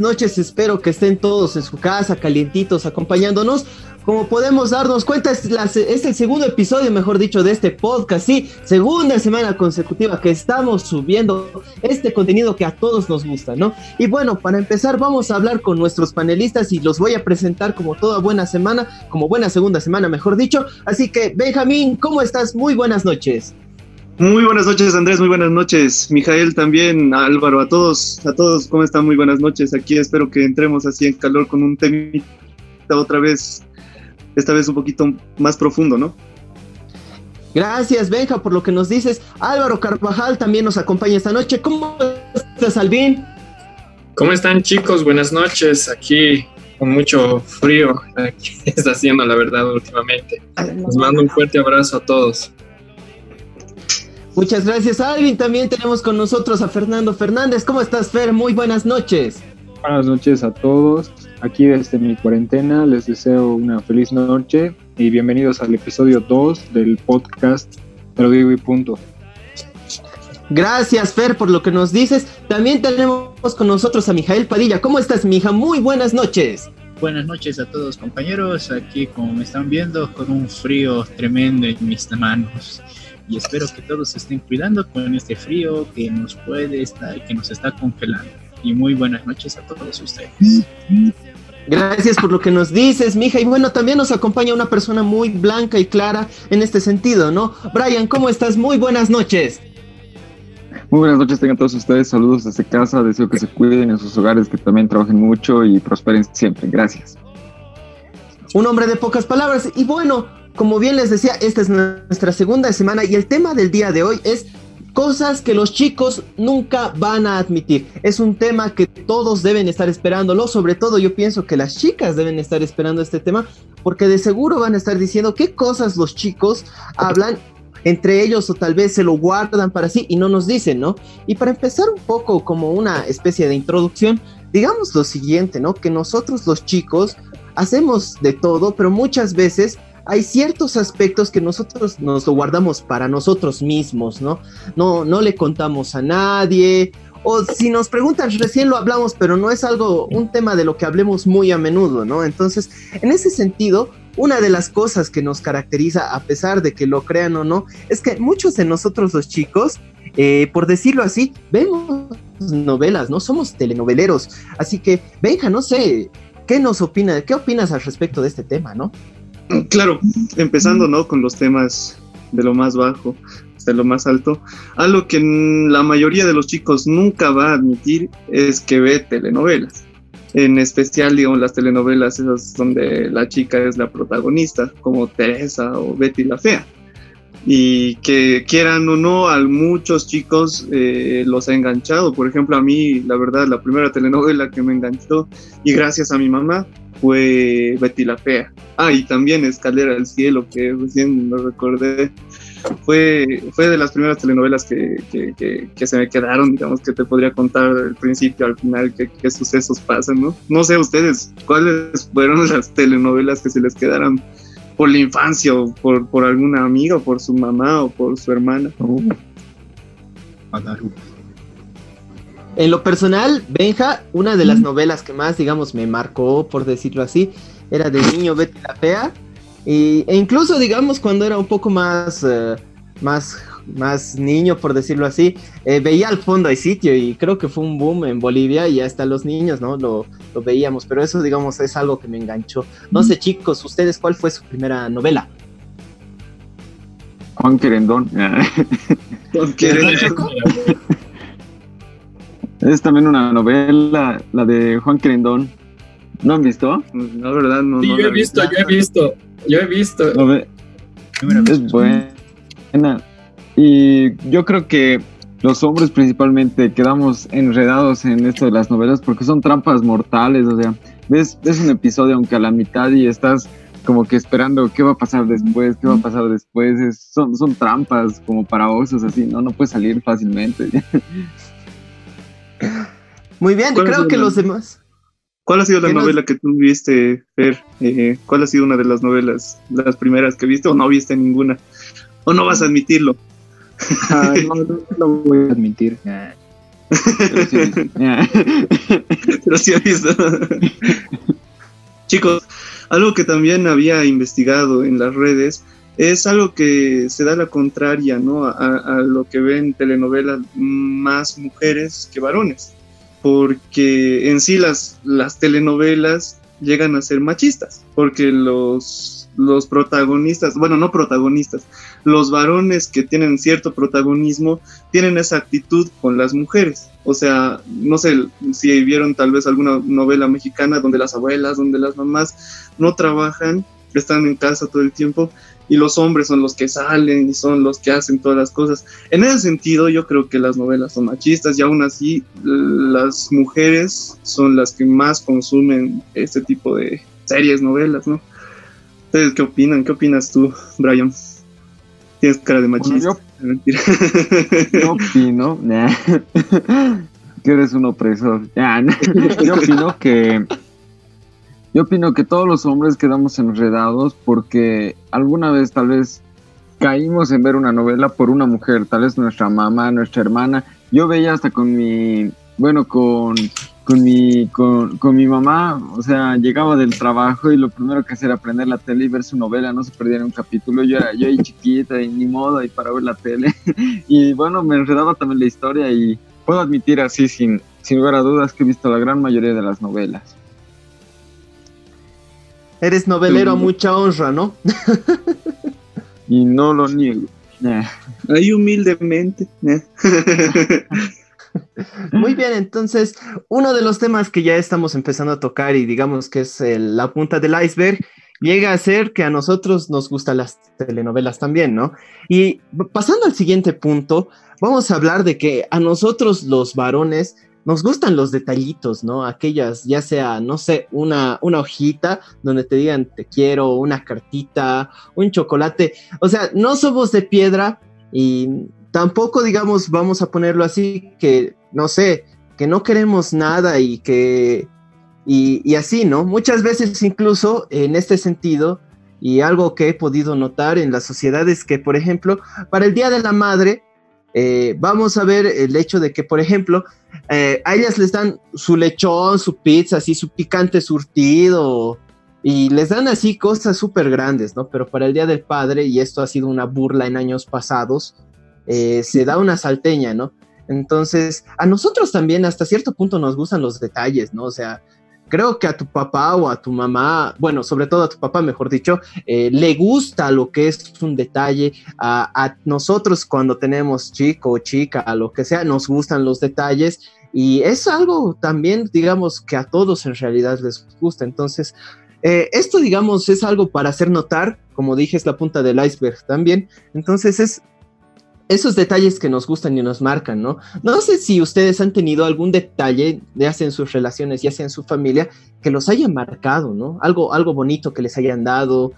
noches, espero que estén todos en su casa, calientitos, acompañándonos. Como podemos darnos cuenta, es el segundo episodio, mejor dicho, de este podcast. Sí, segunda semana consecutiva que estamos subiendo este contenido que a todos nos gusta, ¿no? Y bueno, para empezar vamos a hablar con nuestros panelistas y los voy a presentar como toda buena semana, como buena segunda semana, mejor dicho. Así que, Benjamín, ¿cómo estás? Muy buenas noches. Muy buenas noches, Andrés, muy buenas noches. Mijael también, Álvaro, a todos, a todos, ¿cómo están? Muy buenas noches. Aquí espero que entremos así en calor con un temita otra vez, esta vez un poquito más profundo, ¿no? Gracias, Benja, por lo que nos dices. Álvaro Carvajal también nos acompaña esta noche. ¿Cómo estás, Alvin? ¿Cómo están chicos? Buenas noches. Aquí con mucho frío aquí está haciendo la verdad últimamente. Les mando un fuerte abrazo a todos. Muchas gracias, Alvin. También tenemos con nosotros a Fernando Fernández. ¿Cómo estás, Fer? Muy buenas noches. Buenas noches a todos. Aquí desde mi cuarentena les deseo una feliz noche y bienvenidos al episodio 2 del podcast Te lo digo y punto. Gracias, Fer, por lo que nos dices. También tenemos con nosotros a Mijael Padilla. ¿Cómo estás, mija? Muy buenas noches. Buenas noches a todos compañeros, aquí como me están viendo con un frío tremendo en mis manos y espero que todos se estén cuidando con este frío que nos puede estar, que nos está congelando y muy buenas noches a todos ustedes. Gracias por lo que nos dices, mija. Y bueno, también nos acompaña una persona muy blanca y clara en este sentido, ¿no? Brian, ¿cómo estás? Muy buenas noches. Muy buenas noches, tengan todos ustedes. Saludos desde casa. Deseo que se cuiden en sus hogares, que también trabajen mucho y prosperen siempre. Gracias. Un hombre de pocas palabras. Y bueno, como bien les decía, esta es nuestra segunda semana y el tema del día de hoy es cosas que los chicos nunca van a admitir. Es un tema que todos deben estar esperándolo, sobre todo yo pienso que las chicas deben estar esperando este tema porque de seguro van a estar diciendo qué cosas los chicos hablan entre ellos o tal vez se lo guardan para sí y no nos dicen, ¿no? Y para empezar un poco como una especie de introducción, digamos lo siguiente, ¿no? Que nosotros los chicos hacemos de todo, pero muchas veces hay ciertos aspectos que nosotros nos lo guardamos para nosotros mismos, ¿no? No, no le contamos a nadie. O si nos preguntan, recién lo hablamos, pero no es algo, un tema de lo que hablemos muy a menudo, ¿no? Entonces, en ese sentido, una de las cosas que nos caracteriza, a pesar de que lo crean o no, es que muchos de nosotros los chicos, eh, por decirlo así, vemos novelas, ¿no? Somos telenoveleros. Así que, Benja, no sé, ¿qué nos opina? ¿Qué opinas al respecto de este tema, no? Claro, empezando, ¿no? Con los temas de lo más bajo hasta lo más alto. Algo que la mayoría de los chicos nunca va a admitir es que ve telenovelas. En especial, digamos, las telenovelas esas donde la chica es la protagonista, como Teresa o Betty la Fea. Y que quieran o no, a muchos chicos eh, los ha enganchado. Por ejemplo, a mí, la verdad, la primera telenovela que me enganchó, y gracias a mi mamá, fue Betty la Fea. Ah, y también Escalera al Cielo, que recién lo recordé. Fue, fue de las primeras telenovelas que, que, que, que se me quedaron, digamos, que te podría contar del principio al final qué, qué sucesos pasan, ¿no? No sé ustedes, ¿cuáles fueron las telenovelas que se les quedaron por la infancia o por, por alguna amiga o por su mamá o por su hermana? En lo personal, Benja, una de las novelas que más, digamos, me marcó, por decirlo así, era de niño Betty la Fea. Y, e incluso, digamos, cuando era un poco más, eh, más, más niño, por decirlo así, eh, veía al fondo hay sitio y creo que fue un boom en Bolivia y hasta los niños, ¿no? Lo, lo veíamos, pero eso, digamos, es algo que me enganchó. No sé, chicos, ¿ustedes cuál fue su primera novela? Juan Querendón. es también una novela, la de Juan Querendón. ¿No han visto? La verdad, no. Sí, no yo he visto, yo he visto, yo he visto. Es buena. Y yo creo que los hombres principalmente quedamos enredados en esto de las novelas porque son trampas mortales, o sea, ves, ves un episodio aunque a la mitad y estás como que esperando qué va a pasar después, qué va a pasar después, es- son, son trampas como para osos así, no, no puedes salir fácilmente. Muy bien, ¿Cuál es creo que los demás. ¿Cuál ha sido la ¿Qué nos- novela que tú viste, Fer? Eh, ¿Cuál ha sido una de las novelas, las primeras que viste o no viste ninguna? ¿O no vas a admitirlo? No, no lo voy a admitir. Pero sí. Pero sí he visto. Chicos, algo que también había investigado en las redes es algo que se da la contraria, ¿no? A, a lo que ven telenovelas más mujeres que varones. Porque en sí las, las telenovelas llegan a ser machistas. Porque los, los protagonistas, bueno, no protagonistas, los varones que tienen cierto protagonismo tienen esa actitud con las mujeres. O sea, no sé si vieron tal vez alguna novela mexicana donde las abuelas, donde las mamás no trabajan, están en casa todo el tiempo y los hombres son los que salen y son los que hacen todas las cosas. En ese sentido, yo creo que las novelas son machistas y aún así las mujeres son las que más consumen este tipo de series, novelas, ¿no? ¿Ustedes qué opinan? ¿Qué opinas tú, Brian? Tienes cara de machista. Bueno, Mentira. Yo opino nah, que eres un opresor. Nah. Yo opino que yo opino que todos los hombres quedamos enredados porque alguna vez tal vez caímos en ver una novela por una mujer, tal vez nuestra mamá, nuestra hermana. Yo veía hasta con mi, bueno, con con mi, con, con mi mamá, o sea, llegaba del trabajo y lo primero que hacía era prender la tele y ver su novela, no se perdiera un capítulo. Yo era yo ahí chiquita y ni modo, y para ver la tele. y bueno, me enredaba también la historia y puedo admitir así, sin, sin lugar a dudas, que he visto la gran mayoría de las novelas. Eres novelero a Sí. mucha honra, ¿no? Y no lo niego. Nah. Ahí humildemente. ¿eh? Muy bien, entonces, uno de los temas que ya estamos empezando a tocar y digamos que es la punta del iceberg, llega a ser que a nosotros nos gustan las telenovelas también, ¿no? Y pasando al siguiente punto, vamos a hablar de que a nosotros los varones nos gustan los detallitos, ¿no? Aquellas, ya sea, no sé, una, una hojita donde te digan te quiero, una cartita, un chocolate. O sea, no somos de piedra y tampoco, digamos, vamos a ponerlo así, que, no sé, que no queremos nada y que, y, así, ¿no? Muchas veces incluso en este sentido, y algo que he podido notar en la sociedad es que, por ejemplo, para el Día de la Madre, eh, vamos a ver el hecho de que, por ejemplo, eh, a ellas les dan su lechón, su pizza, así su picante surtido, y les dan así cosas súper grandes, ¿no? Pero para el Día del Padre, y esto ha sido una burla en años pasados, eh, se da una salteña, ¿no? Entonces, a nosotros también hasta cierto punto nos gustan los detalles, ¿no? O sea, creo que a tu papá o a tu mamá, bueno, sobre todo a tu papá, mejor dicho, eh, le gusta lo que es un detalle. A, nosotros cuando tenemos chico o chica, a lo que sea, nos gustan los detalles. Y es algo también, digamos, que a todos en realidad les gusta. Entonces, eh, esto, digamos, es algo para hacer notar, como dije, es la punta del iceberg también. Entonces, es esos detalles que nos gustan y nos marcan, ¿no? No sé si ustedes han tenido algún detalle, ya sea en sus relaciones, ya sea en su familia, que los haya marcado, ¿no? Algo, algo bonito que les hayan dado.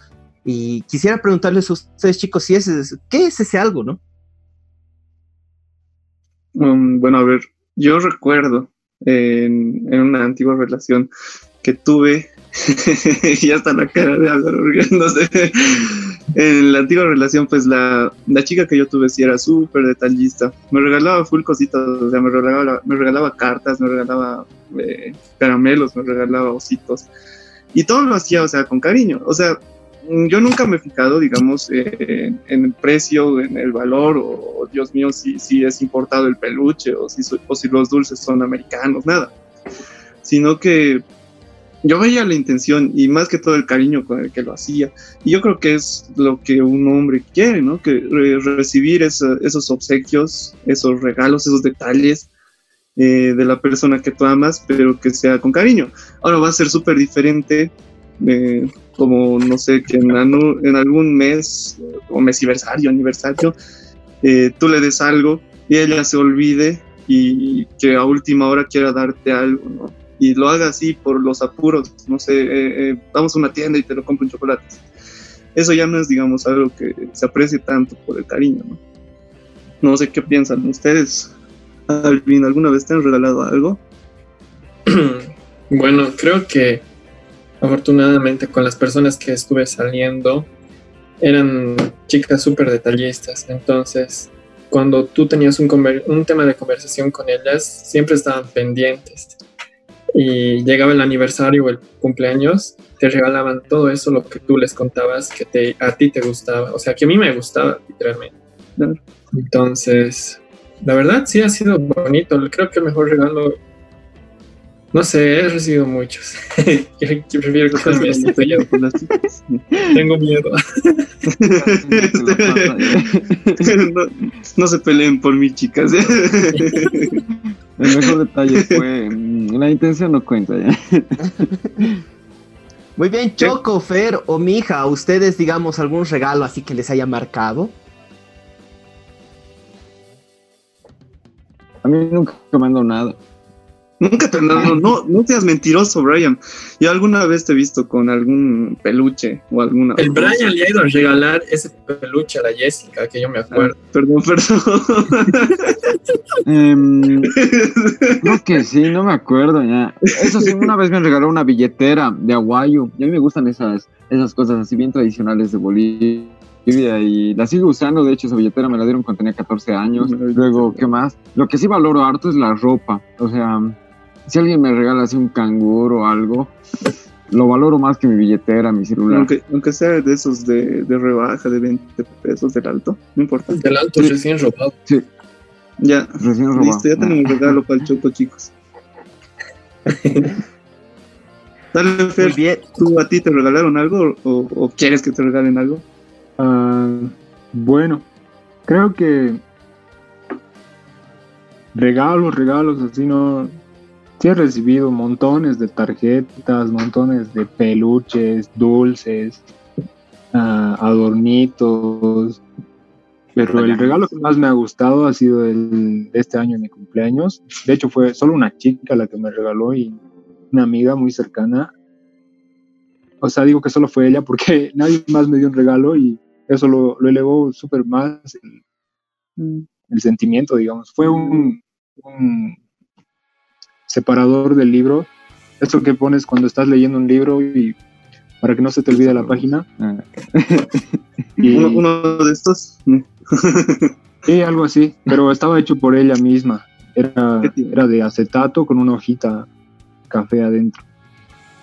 Y quisiera preguntarles a ustedes, chicos, si es, ¿qué es ese algo, no? Um, bueno, a ver, yo recuerdo en, una antigua relación que tuve, y hasta la cara de riéndose. En la antigua relación, pues la, la chica que yo tuve sí era súper detallista. Me regalaba full cositas, o sea, me regalaba, me regalaba cartas, me regalaba eh, caramelos, me regalaba ositos. Y todo lo hacía, o sea, con cariño. O sea, mm, yo nunca me he fijado, digamos, eh, en el precio, en el valor, o, Dios mío, si, si es importado el peluche, o si, o si los dulces son americanos, nada. Sino que yo veía la intención y más que todo el cariño con el que lo hacía. Y yo creo que es lo que un hombre quiere, ¿no? Que re recibir esa, esos obsequios, esos regalos, esos detalles eh, de la persona que tú amas, pero que sea con cariño. Ahora va a ser súper diferente, eh, como no sé, que en, en, algún mes o mesiversario, aniversario, eh, tú le des algo y ella se olvide y que a última hora quiera darte algo, ¿no? Y lo haga así por los apuros, no sé, eh, eh, vamos a una tienda y te lo compro en chocolates. Eso ya no es, digamos, algo que se aprecie tanto por el cariño, ¿no? No sé qué piensan ustedes. Alvin, ¿alguna vez te han regalado algo? Bueno, creo que afortunadamente con las personas que estuve saliendo eran chicas súper detallistas. Entonces, cuando tú tenías un, tema de conversación con ellas, siempre estaban pendientes. Y llegaba el aniversario o el cumpleaños, te regalaban todo eso, lo que tú les contabas, que te, a ti te gustaba. O sea, que a mí me gustaba, literalmente. Entonces, la verdad sí ha sido bonito. Creo que el mejor regalo, no sé, he recibido muchos. yo, prefiero cosas. Tengo miedo. no, no se peleen por mí, chicas. El mejor detalle fue. La intención no cuenta ya. Muy bien, Choco, Fer o Mija, ¿a ustedes, digamos, algún regalo así que les haya marcado? A mí nunca me dado nada. Nunca te no, no, no seas mentiroso, Brian. Yo alguna vez te he visto con algún peluche o alguna. El Brian le ha ido a regalar ese peluche a la Jessica, que yo me Ah, acuerdo. perdón, perdón. Em, creo que sí, no me acuerdo ya. Eso sí, una vez me regaló una billetera de aguayo. Y a mí me gustan esas, esas cosas así bien tradicionales de Bolivia. Y la sigo usando, de hecho esa billetera me la dieron cuando tenía 14 años. Luego, ¿qué más? Lo que sí valoro harto es la ropa. O sea, si alguien me regala así un canguro o algo, lo valoro más que mi billetera, mi celular. aunque, aunque sea de esos de, de rebaja de 20 pesos del alto, no importa. Del alto Sí. recién robado. Ya, Recién robado. listo, ya tenemos regalo para el choco, chicos. Dale, Fer, bien. ¿tú a ti te regalaron algo o, o quieres que te regalen algo? Ah, bueno, creo que regalos, regalos, así no. Sí he recibido montones de tarjetas, montones de peluches, dulces, ah, adornitos. Pero el regalo que más me ha gustado ha sido el de este año en mi cumpleaños. De hecho, fue solo una chica la que me regaló y una amiga muy cercana. O sea, digo que solo fue ella porque nadie más me dio un regalo y eso lo, lo elevó súper más el, el sentimiento, digamos. Fue un, un separador del libro. Esto que pones cuando estás leyendo un libro y para que no se te olvide la página. Ah, Y, Uno, uno de estos. sí, algo así, pero estaba hecho por ella misma. Era, era de acetato con una hojita café adentro.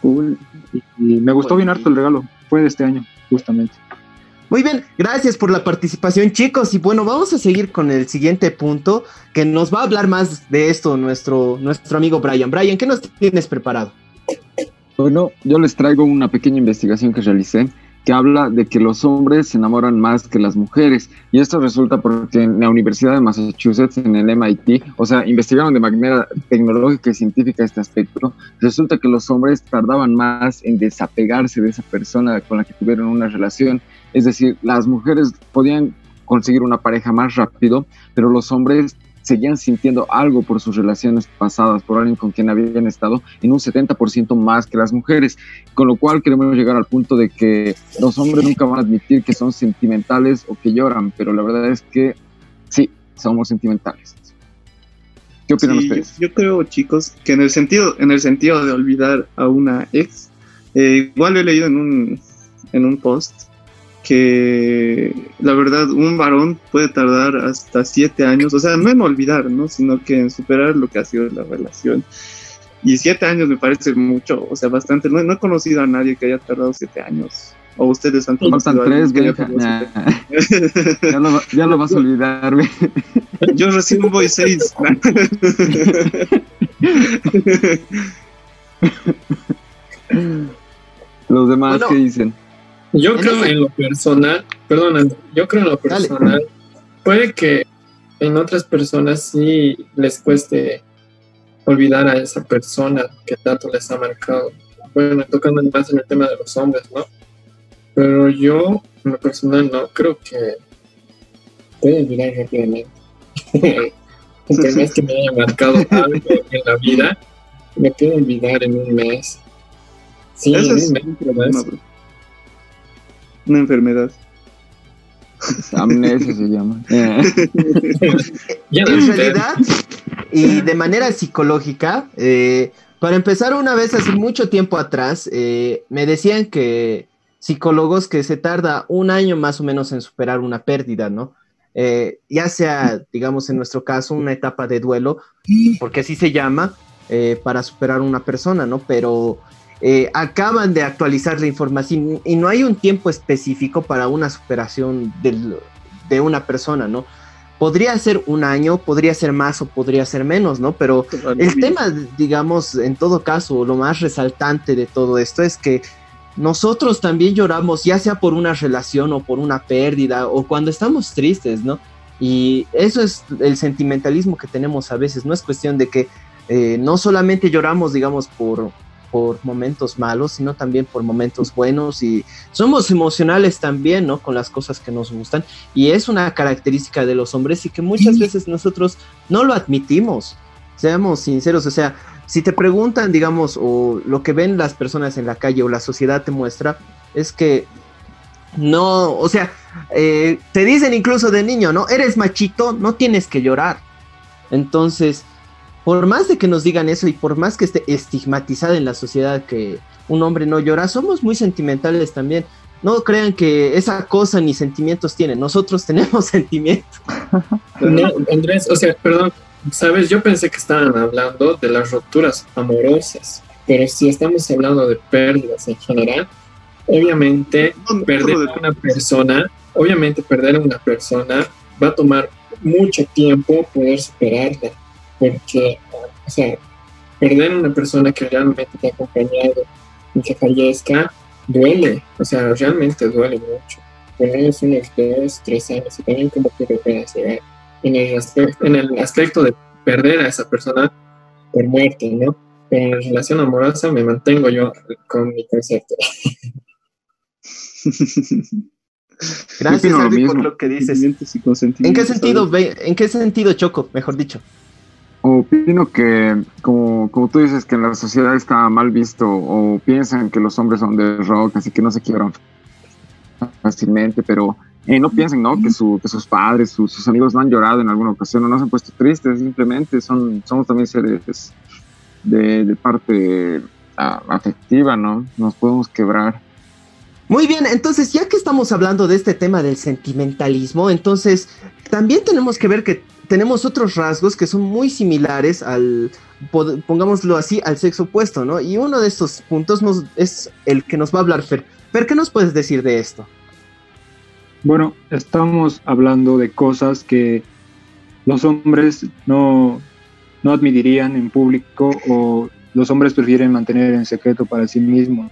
Uy, Y, y me gustó bien harto el regalo. Fue de este año, justamente. Muy bien, gracias por la participación, chicos. Y bueno, vamos a seguir con el siguiente punto, que nos va a hablar más de esto nuestro, nuestro amigo Brian. Brian, ¿qué nos tienes preparado? Bueno, yo les traigo una pequeña investigación que realicé que habla de que los hombres se enamoran más que las mujeres. Y esto resulta porque en la Universidad de Massachusetts, en el MIT, o sea, investigaron de manera tecnológica y científica este aspecto. Resulta que los hombres tardaban más en desapegarse de esa persona con la que tuvieron una relación. Es decir, las mujeres podían conseguir una pareja más rápido, pero los hombres seguían sintiendo algo por sus relaciones pasadas, por alguien con quien habían estado, en un 70% más que las mujeres. Con lo cual queremos llegar al punto de que los hombres nunca van a admitir que son sentimentales o que lloran, pero la verdad es que sí, somos sentimentales. ¿Qué opinan Sí, ustedes? Yo, yo creo, chicos, que en el sentido, en el sentido de olvidar a una ex, eh, igual lo he leído en un, en un post que la verdad un varón puede tardar hasta siete años, o sea, no en olvidar, ¿no? Sino que en superar lo que ha sido la relación. Y siete años me parece mucho, o sea, bastante. No, no he conocido a nadie que haya tardado siete años. O ustedes han conocido tres, que haya Nah, ya, lo, ya lo vas a olvidar, güey. Yo recién voy seis. Los demás, Bueno. ¿qué dicen? Yo En creo ese- en lo personal, perdón, yo creo en lo Dale. personal, puede que en otras personas sí les cueste olvidar a esa persona que tanto les ha marcado. Bueno, tocando más en el tema de los hombres, ¿no? Pero yo, en lo personal, no, creo que puedo olvidar rápidamente. Aunque no es que me haya marcado algo en la vida, me puedo olvidar en un mes. Sí, en un mes, Una enfermedad. Amnesia se llama. En realidad, y de manera psicológica, eh, Para empezar, una vez hace mucho tiempo atrás, eh, me decían que psicólogos que se tarda un año más o menos en superar una pérdida, ¿no? Eh, ya sea, digamos, en nuestro caso, una etapa de duelo, porque así se llama, eh, para superar una persona, ¿no? Pero eh, acaban de actualizar la información y no hay un tiempo específico para una superación de una persona, ¿no? Podría ser un año, podría ser más o podría ser menos, ¿no? Pero el tema, digamos, en todo caso, lo más resaltante de todo esto es que nosotros también lloramos, ya sea por una relación o por una pérdida o cuando estamos tristes, ¿no? Y eso es el sentimentalismo que tenemos a veces, no es cuestión de que eh, no solamente lloramos, digamos, por, por momentos malos, sino también por momentos buenos y somos emocionales también, ¿no? Con las cosas que nos gustan y es una característica de los hombres y que muchas veces nosotros no lo admitimos, seamos sinceros, o sea, si te preguntan, digamos, o lo que ven las personas en la calle o la sociedad te muestra, es que no, o sea, eh, te dicen incluso de niño, ¿no? Eres machito, no tienes que llorar. Entonces, por más de que nos digan eso y por más que esté estigmatizada en la sociedad que un hombre no llora, somos muy sentimentales también. No crean que esa cosa ni sentimientos tiene. Nosotros tenemos sentimientos. No, Andrés, o sea, perdón, sabes, yo pensé que estaban hablando de las rupturas amorosas, pero si estamos hablando de pérdidas en general, obviamente No, no, perder a una persona, obviamente perder a una persona va a tomar mucho tiempo poder superarla, porque, o sea, perder a una persona que realmente te ha acompañado y que fallezca, duele, o sea, realmente duele mucho. Menos unos dos, tres años, y también como que llegar en el, aspecto, en el aspecto de perder a esa persona por muerte, ¿no? Pero en relación amorosa me mantengo yo con mi concepto. Gracias, lo Albi, por lo que dices. ¿En qué sentido, en qué sentido Choco, mejor dicho? Opino que, como, como tú dices, que en la sociedad está mal visto o piensan que los hombres son de rock, así que no se quiebran fácilmente, pero eh, no piensen ¿no? Que, su, que sus padres, sus, sus amigos no han llorado en alguna ocasión o no se han puesto tristes, simplemente son, somos también seres de, parte ah, afectiva, ¿no? Nos podemos quebrar. Muy bien, entonces ya que estamos hablando de este tema del sentimentalismo, entonces también tenemos que ver que tenemos otros rasgos que son muy similares al, pongámoslo así, al sexo opuesto, ¿no? Y uno de estos puntos nos, es el que nos va a hablar Fer. Fer, ¿qué nos puedes decir de esto? Bueno, estamos hablando de cosas que los hombres no, no admitirían en público o los hombres prefieren mantener en secreto para sí mismos.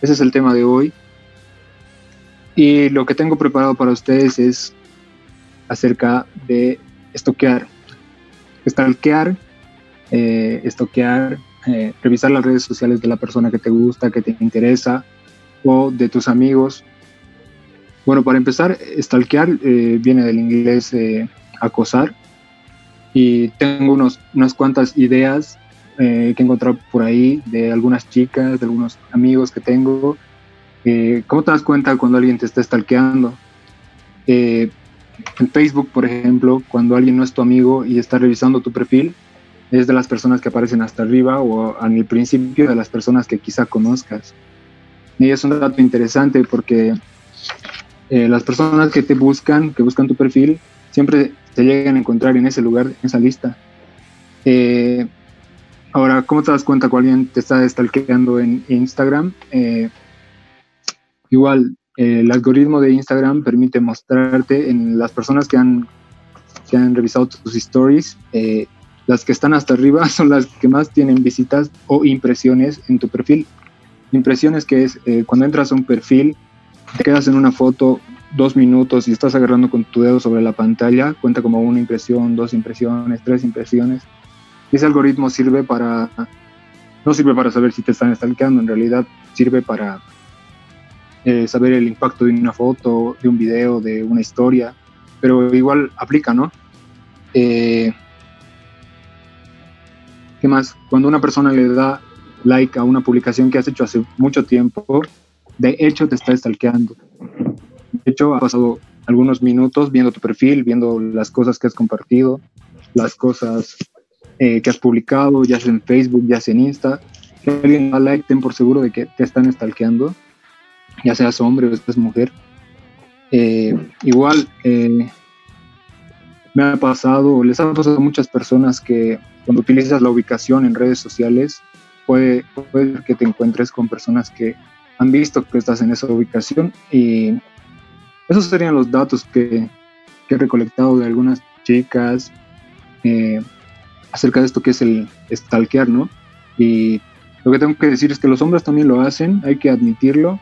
Ese es el tema de hoy. Y lo que tengo preparado para ustedes es acerca de estoquear. Stalkear, eh, estoquear, eh, revisar las redes sociales de la persona que te gusta, que te interesa, o de tus amigos. Bueno, para empezar, stalkear eh, viene del inglés eh, acosar. Y tengo unos, unas cuantas ideas que he encontrado por ahí de algunas chicas, de algunos amigos que tengo. Eh, ¿Cómo te das cuenta cuando alguien te está stalkeando? Eh, en Facebook, por ejemplo, cuando alguien no es tu amigo y está revisando tu perfil, es de las personas que aparecen hasta arriba o en el principio de las personas que quizá conozcas. Y es un dato interesante porque eh, las personas que te buscan, que buscan tu perfil, siempre te llegan a encontrar en ese lugar, en esa lista. Eh, ahora, ¿cómo te das cuenta cuando alguien te está stalkeando en Instagram? Eh, igual, eh, el algoritmo de Instagram permite mostrarte en las personas que han, que han revisado tus stories, eh, las que están hasta arriba son las que más tienen visitas o impresiones en tu perfil. Impresiones que es eh, cuando entras a un perfil, te quedas en una foto dos minutos y estás agarrando con tu dedo sobre la pantalla, cuenta como una impresión, dos impresiones, tres impresiones. Ese algoritmo sirve para, no sirve para saber si te están stalkeando, en realidad sirve para eh, saber el impacto de una foto, de un video, de una historia, pero igual aplica, ¿no? Eh, ¿Qué más? Cuando una persona le da like a una publicación que has hecho hace mucho tiempo, de hecho te está stalkeando. De hecho, ha pasado algunos minutos viendo tu perfil, viendo las cosas que has compartido, las cosas eh, que has publicado, ya sea en Facebook, ya sea en Insta, que alguien da like, ten por seguro de que te están stalkeando, ya seas hombre o seas mujer. Eh, igual, eh, me ha pasado, les ha pasado a muchas personas que cuando utilizas la ubicación en redes sociales, puede, puede que te encuentres con personas que han visto que estás en esa ubicación y esos serían los datos que, que he recolectado de algunas chicas eh, acerca de esto que es el stalkear, ¿no? Y lo que tengo que decir es que los hombres también lo hacen, hay que admitirlo.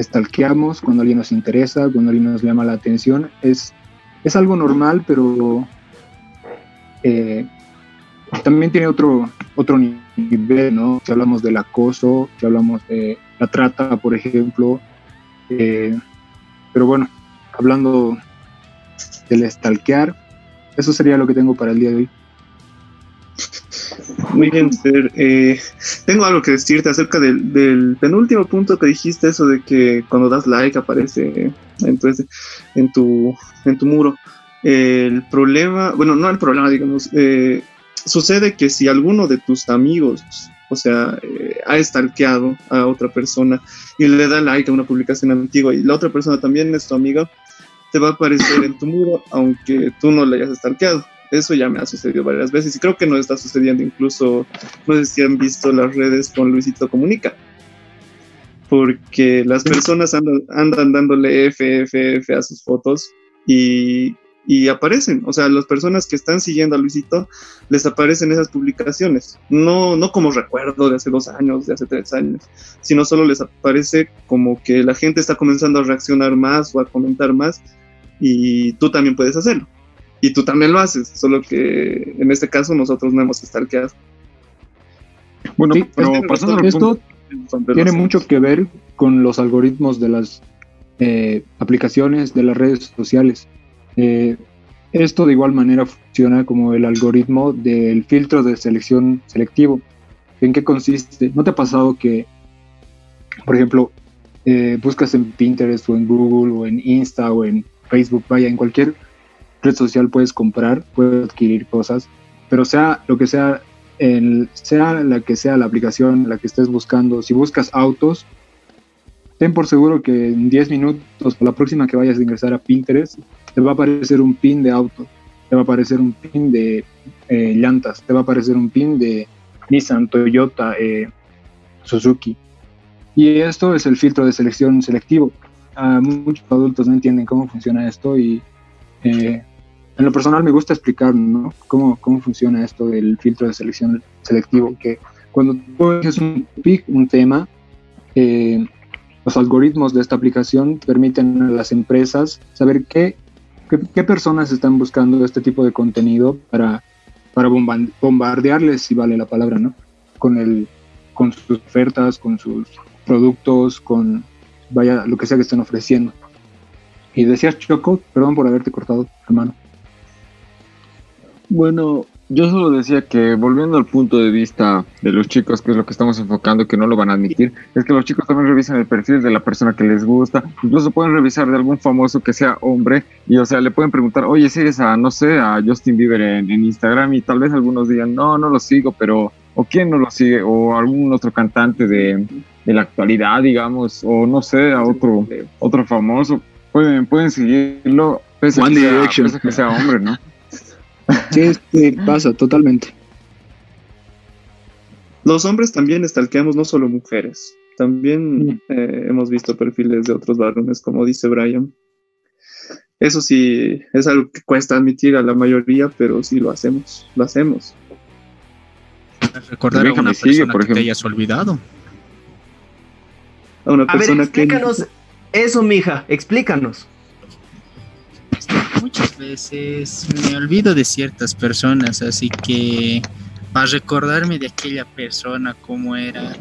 Stalkeamos cuando alguien nos interesa, cuando alguien nos llama la atención. Es, es algo normal, pero eh, también tiene otro, otro nivel, ¿no? Si hablamos del acoso, si hablamos de la trata, por ejemplo. Eh, pero bueno, hablando del stalkear, eso sería lo que tengo para el día de hoy. Muy bien, Fer. Eh, tengo algo que decirte acerca del, penúltimo punto que dijiste, eso de que cuando das like aparece entonces, en, tu, en tu muro. el problema, bueno, no el problema, digamos, eh, sucede que si alguno de tus amigos, o sea, eh, ha stalkeado a otra persona y le da like a una publicación antigua y la otra persona también es tu amiga, te va a aparecer en tu muro aunque tú no le hayas stalkeado. Eso ya me ha sucedido varias veces y creo que no está sucediendo incluso, no sé si han visto las redes con Luisito Comunica, porque las personas andan, dándole F, F, F a sus fotos y, y aparecen, o sea, las personas que están siguiendo a Luisito les aparecen esas publicaciones, no, no como recuerdo de hace dos años, de hace tres años, sino solo les aparece como que la gente está comenzando a reaccionar más o a comentar más y tú también puedes hacerlo. Y tú también lo haces, solo que en este caso nosotros no hemos stalkeado. Bueno, sí, pero pasando esto tiene mucho que ver con los algoritmos de las eh, aplicaciones, de las redes sociales. Eh, esto de igual manera funciona como el algoritmo del filtro de selección selectivo. ¿En qué consiste? ¿No te ha pasado que, por ejemplo, eh, buscas en Pinterest o en Google o en Insta o en Facebook, vaya, en cualquier red social puedes comprar, puedes adquirir cosas, pero sea lo que sea, el, sea la que sea la aplicación la que estés buscando, si buscas autos, ten por seguro que en 10 minutos, la próxima que vayas a ingresar a Pinterest, te va a aparecer un pin de auto, te va a aparecer un pin de eh, llantas, te va a aparecer un pin de Nissan, Toyota, eh, Suzuki. Y esto es el filtro de selección selectivo. Uh, muchos adultos no entienden cómo funciona esto y eh, en lo personal me gusta explicar ¿no? cómo, cómo funciona esto del filtro de selección selectivo, que cuando tú eliges un pick, un tema, eh, los algoritmos de esta aplicación permiten a las empresas saber qué, qué, qué personas están buscando este tipo de contenido para, para bombardearles, si vale la palabra, ¿no? Con, el, con sus ofertas, con sus productos, con vaya lo que sea que estén ofreciendo. Y decías, Choco, perdón por haberte cortado, hermano. Bueno, yo solo decía que volviendo al punto de vista de los chicos, que es lo que estamos enfocando, que no lo van a admitir, es que los chicos también revisan el perfil de la persona que les gusta, incluso pueden revisar de algún famoso que sea hombre, y o sea, le pueden preguntar, oye, ¿sigues a, no sé, a Justin Bieber en, en Instagram? Y tal vez algunos digan, no, no lo sigo, pero, o quién no lo sigue, o algún otro cantante de, de la actualidad, digamos, o no sé, a otro, otro famoso, pueden, pueden seguirlo, pese a que, sea, pese a que sea hombre, ¿no? Sí, sí, pasa totalmente. Los hombres también stalkeamos, no solo mujeres. También eh, hemos visto perfiles de otros varones, como dice Brian. Eso sí, es algo que cuesta admitir a la mayoría, pero sí lo hacemos, lo hacemos. Recordar a una persona sigue, por que te hayas olvidado. A una persona ver, explícanos que... eso, mija, explícanos muchas veces me olvido de ciertas personas, así que para recordarme de aquella persona como era,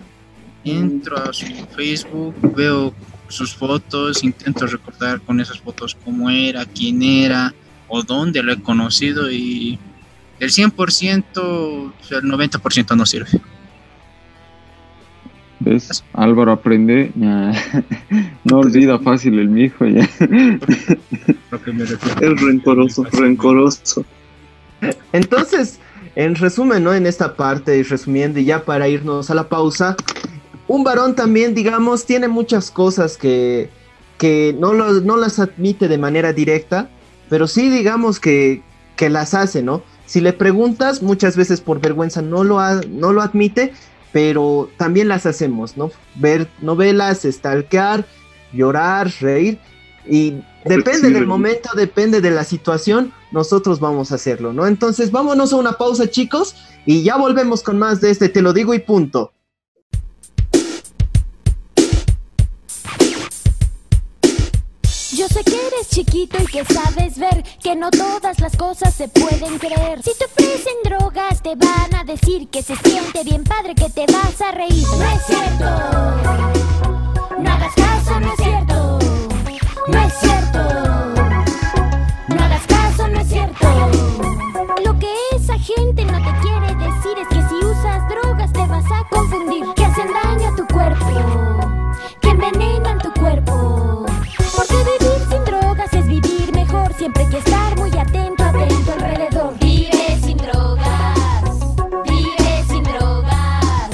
entro a su Facebook, veo sus fotos, intento recordar con esas fotos cómo era, quién era o dónde lo he conocido y el 100%, el 90% no sirve. ¿Ves? Álvaro aprende, no olvida fácil el mijo ya. Es rencoroso, rencoroso. Entonces, en resumen, ¿no? En esta parte, y resumiendo, y ya para irnos a la pausa, un varón también, digamos, tiene muchas cosas que, que no, lo- no las admite de manera directa, pero sí, digamos, que, que las hace, ¿no? Si le preguntas, muchas veces por vergüenza no lo, ha- no lo admite, pero también las hacemos, ¿no? Ver novelas, stalkear, llorar, reír, y depende Sí, del momento, depende de la situación, nosotros vamos a hacerlo, ¿no? Entonces, vámonos a una pausa, chicos, y ya volvemos con más de este, te lo digo y punto. Chiquito y que sabes ver que no todas las cosas se pueden creer. Si te ofrecen drogas, te van a decir que se siente bien padre, que te vas a reír. No es cierto. No hagas caso, no es cierto. No es cierto. No hagas caso, no es cierto. Lo que esa gente no te quiere decir es que si usas drogas te vas a confundir. Que hacen daño a tu cuerpo. Que envenenan tu cuerpo. Siempre hay que estar muy atento, atento alrededor. Vive sin drogas. Vive sin drogas.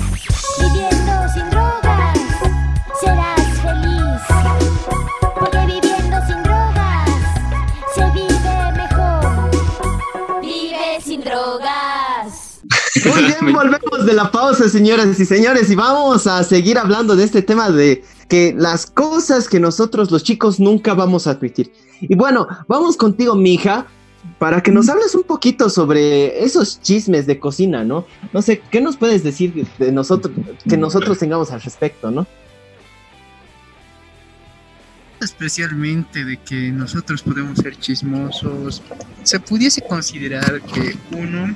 Viviendo sin drogas. Serás feliz. Porque viviendo sin drogas se vive mejor. Vive sin drogas. Muy bien, volvemos de la pausa, señoras y señores, y vamos a seguir hablando de este tema de que las cosas que nosotros los chicos nunca vamos a admitir. Y bueno, vamos contigo, mija, para que nos hables un poquito sobre esos chismes de cocina, ¿no? No sé, ¿qué nos puedes decir de nosotros, que nosotros tengamos al respecto, ¿no? especialmente de que nosotros podemos ser chismosos, se pudiese considerar que uno,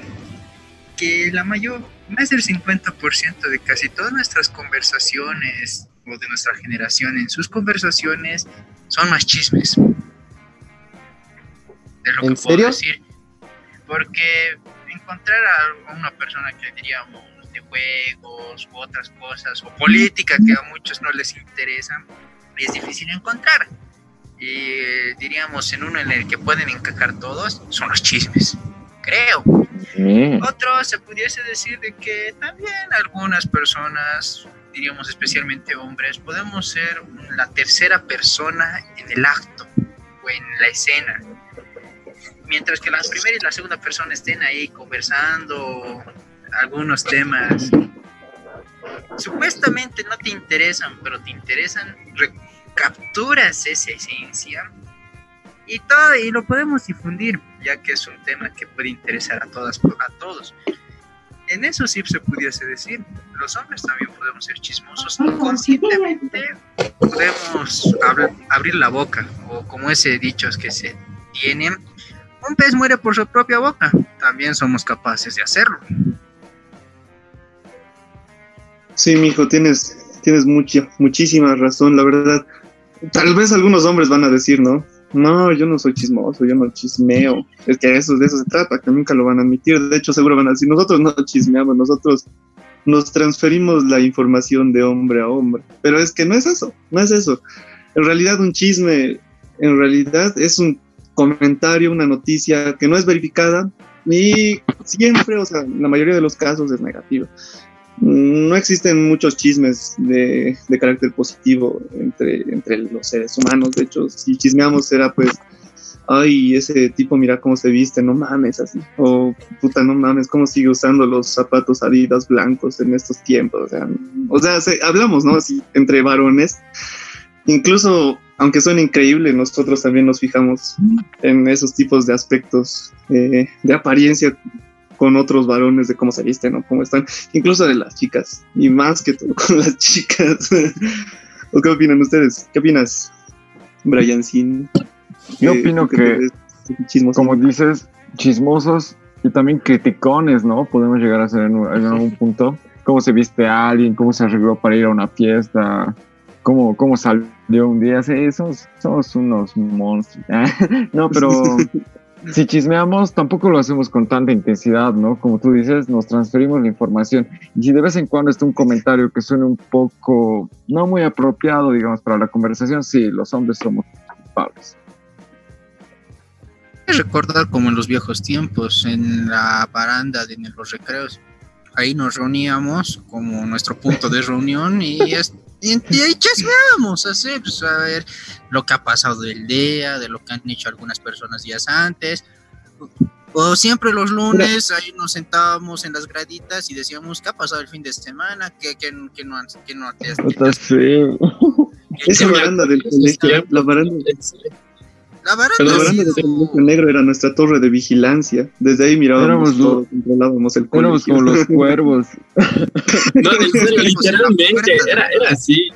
que la mayor, más del 50% de casi todas nuestras conversaciones o de nuestra generación en sus conversaciones son más chismes. De lo ¿En que puedo serio? decir. Porque encontrar a una persona que diríamos de juegos u otras cosas, o política que a muchos no les interesa, es difícil encontrar. Y eh, diríamos en uno en el que pueden encajar todos son los chismes, creo. Otro se pudiese decir de que también algunas personas, diríamos especialmente hombres, podemos ser la tercera persona en el acto o en la escena. Mientras que la primera y la segunda persona estén ahí conversando algunos temas supuestamente no te interesan, pero te interesan, re- capturas esa esencia y todo y lo podemos difundir, ya que es un tema que puede interesar a todas a todos. En eso sí se pudiese decir, los hombres también podemos ser chismosos, inconscientemente podemos abr- abrir la boca, o como ese dicho es que se tiene, un pez muere por su propia boca, también somos capaces de hacerlo. Sí, mijo, tienes, tienes mucha, muchísima razón, la verdad. Tal vez algunos hombres van a decir, ¿no? No, yo no soy chismoso, yo no chismeo. Es que eso, de eso se trata, que nunca lo van a admitir. De hecho, seguro van a decir, nosotros no chismeamos, nosotros nos transferimos la información de hombre a hombre. Pero es que no es eso, no es eso. En realidad un chisme, en realidad es un comentario, una noticia que no es verificada y siempre, o sea, la mayoría de los casos es negativa. No existen muchos chismes de, de carácter positivo entre, entre los seres humanos. De hecho, si chismeamos será pues, ay, ese tipo mira cómo se viste, no mames así. O puta, no mames, cómo sigue usando los zapatos adidas blancos en estos tiempos. O sea, o sea se- hablamos, ¿no? Así, entre varones. Incluso, aunque suene increíble, nosotros también nos fijamos en esos tipos de aspectos eh, de apariencia con otros varones de cómo se visten, ¿no? Cómo están, incluso de las chicas, y más que todo con las chicas. ¿O qué opinan ustedes? ¿Qué opinas, Brian Sin? Yo Eh, opino ¿tú qué que, como dices, chismosos y también criticones, ¿no? Podemos llegar a ser en, en algún punto. Cómo se viste alguien, cómo se arregló para ir a una fiesta, cómo, cómo salió un día. Sí, somos, somos unos monstruos. no, pero si chismeamos, tampoco lo hacemos con tanta intensidad, ¿no? Como tú dices, nos transferimos la información. Y si de vez en cuando está un comentario que suene un poco, no muy apropiado, digamos, para la conversación, sí, los hombres somos culpables. que recordar como en los viejos tiempos, en la baranda de en los recreos. Ahí nos reuníamos como nuestro punto de reunión y, es- y, y ahí chismeábamos, así, pues, a ver lo que ha pasado del día, de lo que han hecho algunas personas días antes. O siempre los lunes ahí nos sentábamos en las graditas y decíamos qué ha pasado el fin de semana, qué, qué, qué no, qué no te has- Está feo. qué- Esa qué- baranda del colegio. La baranda, La baranda del colegio negro era nuestra torre de vigilancia. Desde ahí mirábamos Éramos todo, controlábamos el Éramos colegio. como los cuervos. No, en serio, literalmente, era, era así.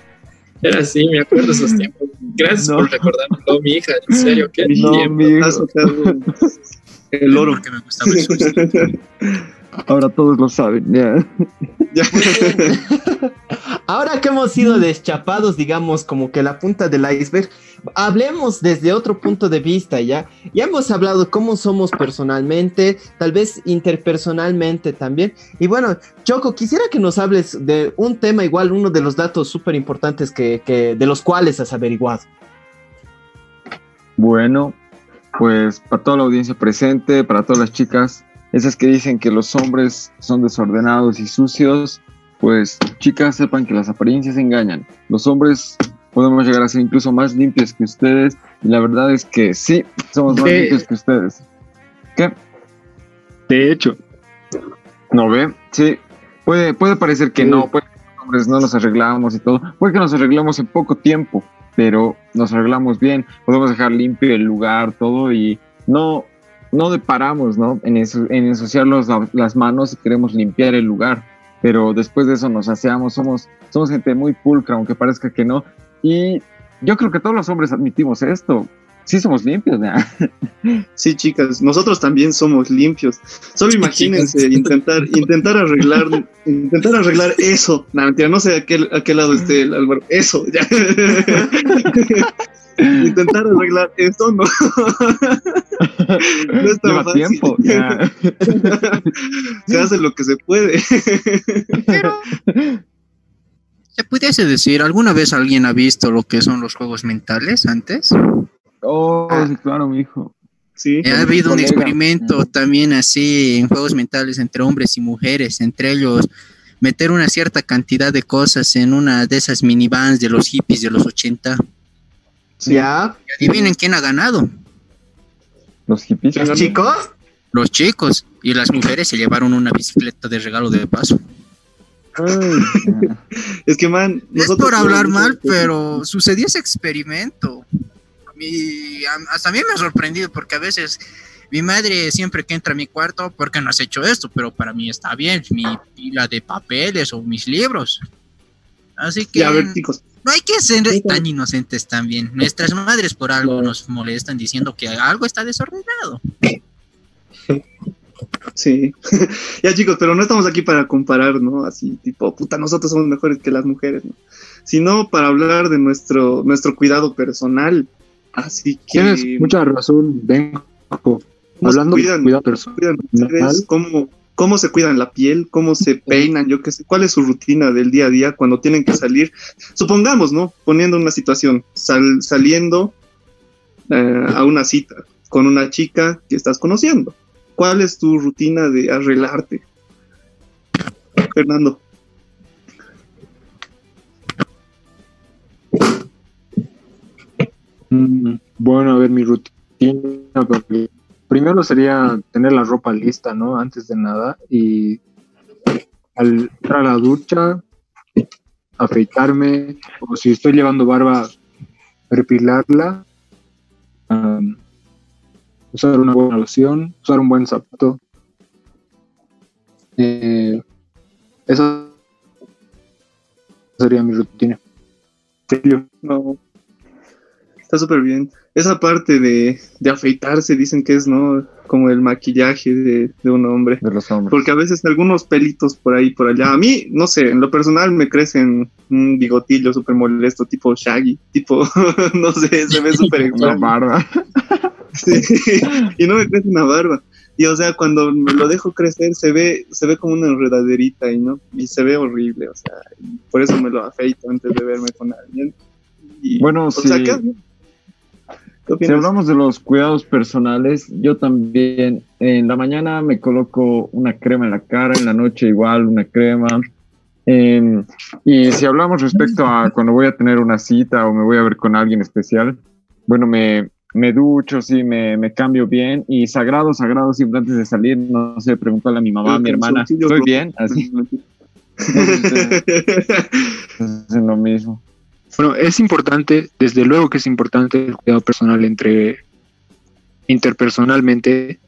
Era así, me acuerdo esos tiempos. Gracias No. por recordármelo, mi hija, en serio, qué No, tiempo. mi hijo. Ha sacado el oro. Porque me gustaba el sushi. Ahora todos lo saben, ya. Ya. Ahora que hemos sido deschapados, digamos, como que la punta del iceberg, hablemos desde otro punto de vista, ¿ya? Ya hemos hablado cómo somos personalmente, tal vez interpersonalmente también. Y bueno, Choco, quisiera que nos hables de un tema igual, uno de los datos súper importantes que, que, de los cuales has averiguado. Bueno, pues para toda la audiencia presente, para todas las chicas, esas que dicen que los hombres son desordenados y sucios, pues chicas sepan que las apariencias engañan. Los hombres podemos llegar a ser incluso más limpios que ustedes y la verdad es que sí, somos más De- limpios que ustedes. ¿Qué? De hecho, ¿No ve? Sí. Puede, puede parecer que Sí. no, puede que los hombres no nos arreglamos y todo. Puede que nos arreglamos en poco tiempo, pero nos arreglamos bien. Podemos dejar limpio el lugar, todo y no, no deparamos, ¿no? En, eso, en ensuciarnos la- las manos y queremos limpiar el lugar. Pero después de eso nos aseamos, somos, somos gente muy pulcra, aunque parezca que no. Y yo creo que todos los hombres admitimos esto. Sí somos limpios, ¿ya? Sí, chicas, nosotros también somos limpios. Solo imagínense intentar, intentar arreglar, intentar arreglar eso. No, mentira, no sé a qué, a qué lado esté el Álvaro. Eso, ya. intentar arreglar eso, no. no es tan Lleva fácil. tiempo. ya. Se hace lo que se puede. Pero se pudiese decir, ¿alguna vez alguien ha visto lo que son los juegos mentales antes? Oh, sí, claro, mi hijo. Sí. Ha habido un experimento también así en juegos mentales entre hombres y mujeres, entre ellos meter una cierta cantidad de cosas en una de esas minivans de los hippies de los 80. ¿Ya? Y adivinen quién ha ganado. Los hippies. ¿Quién ganó? Chicos, Los chicos y las mujeres se llevaron una bicicleta de regalo de paso. Ay, Es que, man, No es por hablar mal, pero sucedió ese experimento. Y hasta a mí me ha sorprendido porque a veces mi madre siempre que entra a mi cuarto, ¿por qué no has hecho esto? Pero para mí está bien, mi pila de papeles o mis libros. Así que Ya, a ver, chicos. no hay que ser tan inocentes también. Nuestras madres por algo nos molestan diciendo que algo está desordenado. Sí. ya, chicos, pero no estamos aquí para comparar, ¿no? Así, tipo, puta, nosotros somos mejores que las mujeres, ¿no? Sino para hablar de nuestro, nuestro cuidado personal. Así que. tienes mucha razón, vengo. ¿cómo se Hablando de cuidan? cuidado personal. cuidan ustedes? ¿Cómo, ¿Cómo se cuidan la piel? ¿Cómo se peinan? Yo qué sé. ¿Cuál es su rutina del día a día cuando tienen que salir? Supongamos, ¿no? Poniendo una situación, sal- saliendo eh, a una cita con una chica que estás conociendo. ¿Cuál es tu rutina de arreglarte? Fernando. Bueno, a ver, mi rutina. Primero sería tener la ropa lista, ¿no? Antes de nada. Y al entrar la ducha, afeitarme, o si estoy llevando barba, repilarla. am, usar una buena loción, usar un buen zapato. Eh, esa sería mi rutina. No. Está súper bien. Esa parte de, de afeitarse dicen que es, ¿no? Como el maquillaje de, de un hombre. de los hombres. Porque a veces algunos pelitos por ahí, por allá. A mí, no sé, en lo personal me crecen un bigotillo súper molesto, tipo Shaggy, tipo, no sé, se ve súper extraño. barba. Sí, y no me crece una barba. Y o sea, cuando me lo dejo crecer, se ve, se ve como una enredaderita y no, y se ve horrible, o sea, por eso me lo afeito antes de verme con alguien. Y, Bueno, o sí. sea, ¿qué hago? ¿Qué Si hablamos de los cuidados personales, yo también en la mañana me coloco una crema en la cara, en la noche igual una crema. Em, y si hablamos respecto a cuando voy a tener una cita o me voy a ver con alguien especial, bueno, me, me ducho, sí, me, me cambio bien y sagrado, sagrado, siempre antes de salir, no sé, preguntarle a mi mamá, a mi hermana, ¿estoy bien? Así, es lo mismo. Bueno, es importante, desde luego que es importante el cuidado personal entre interpersonalmente.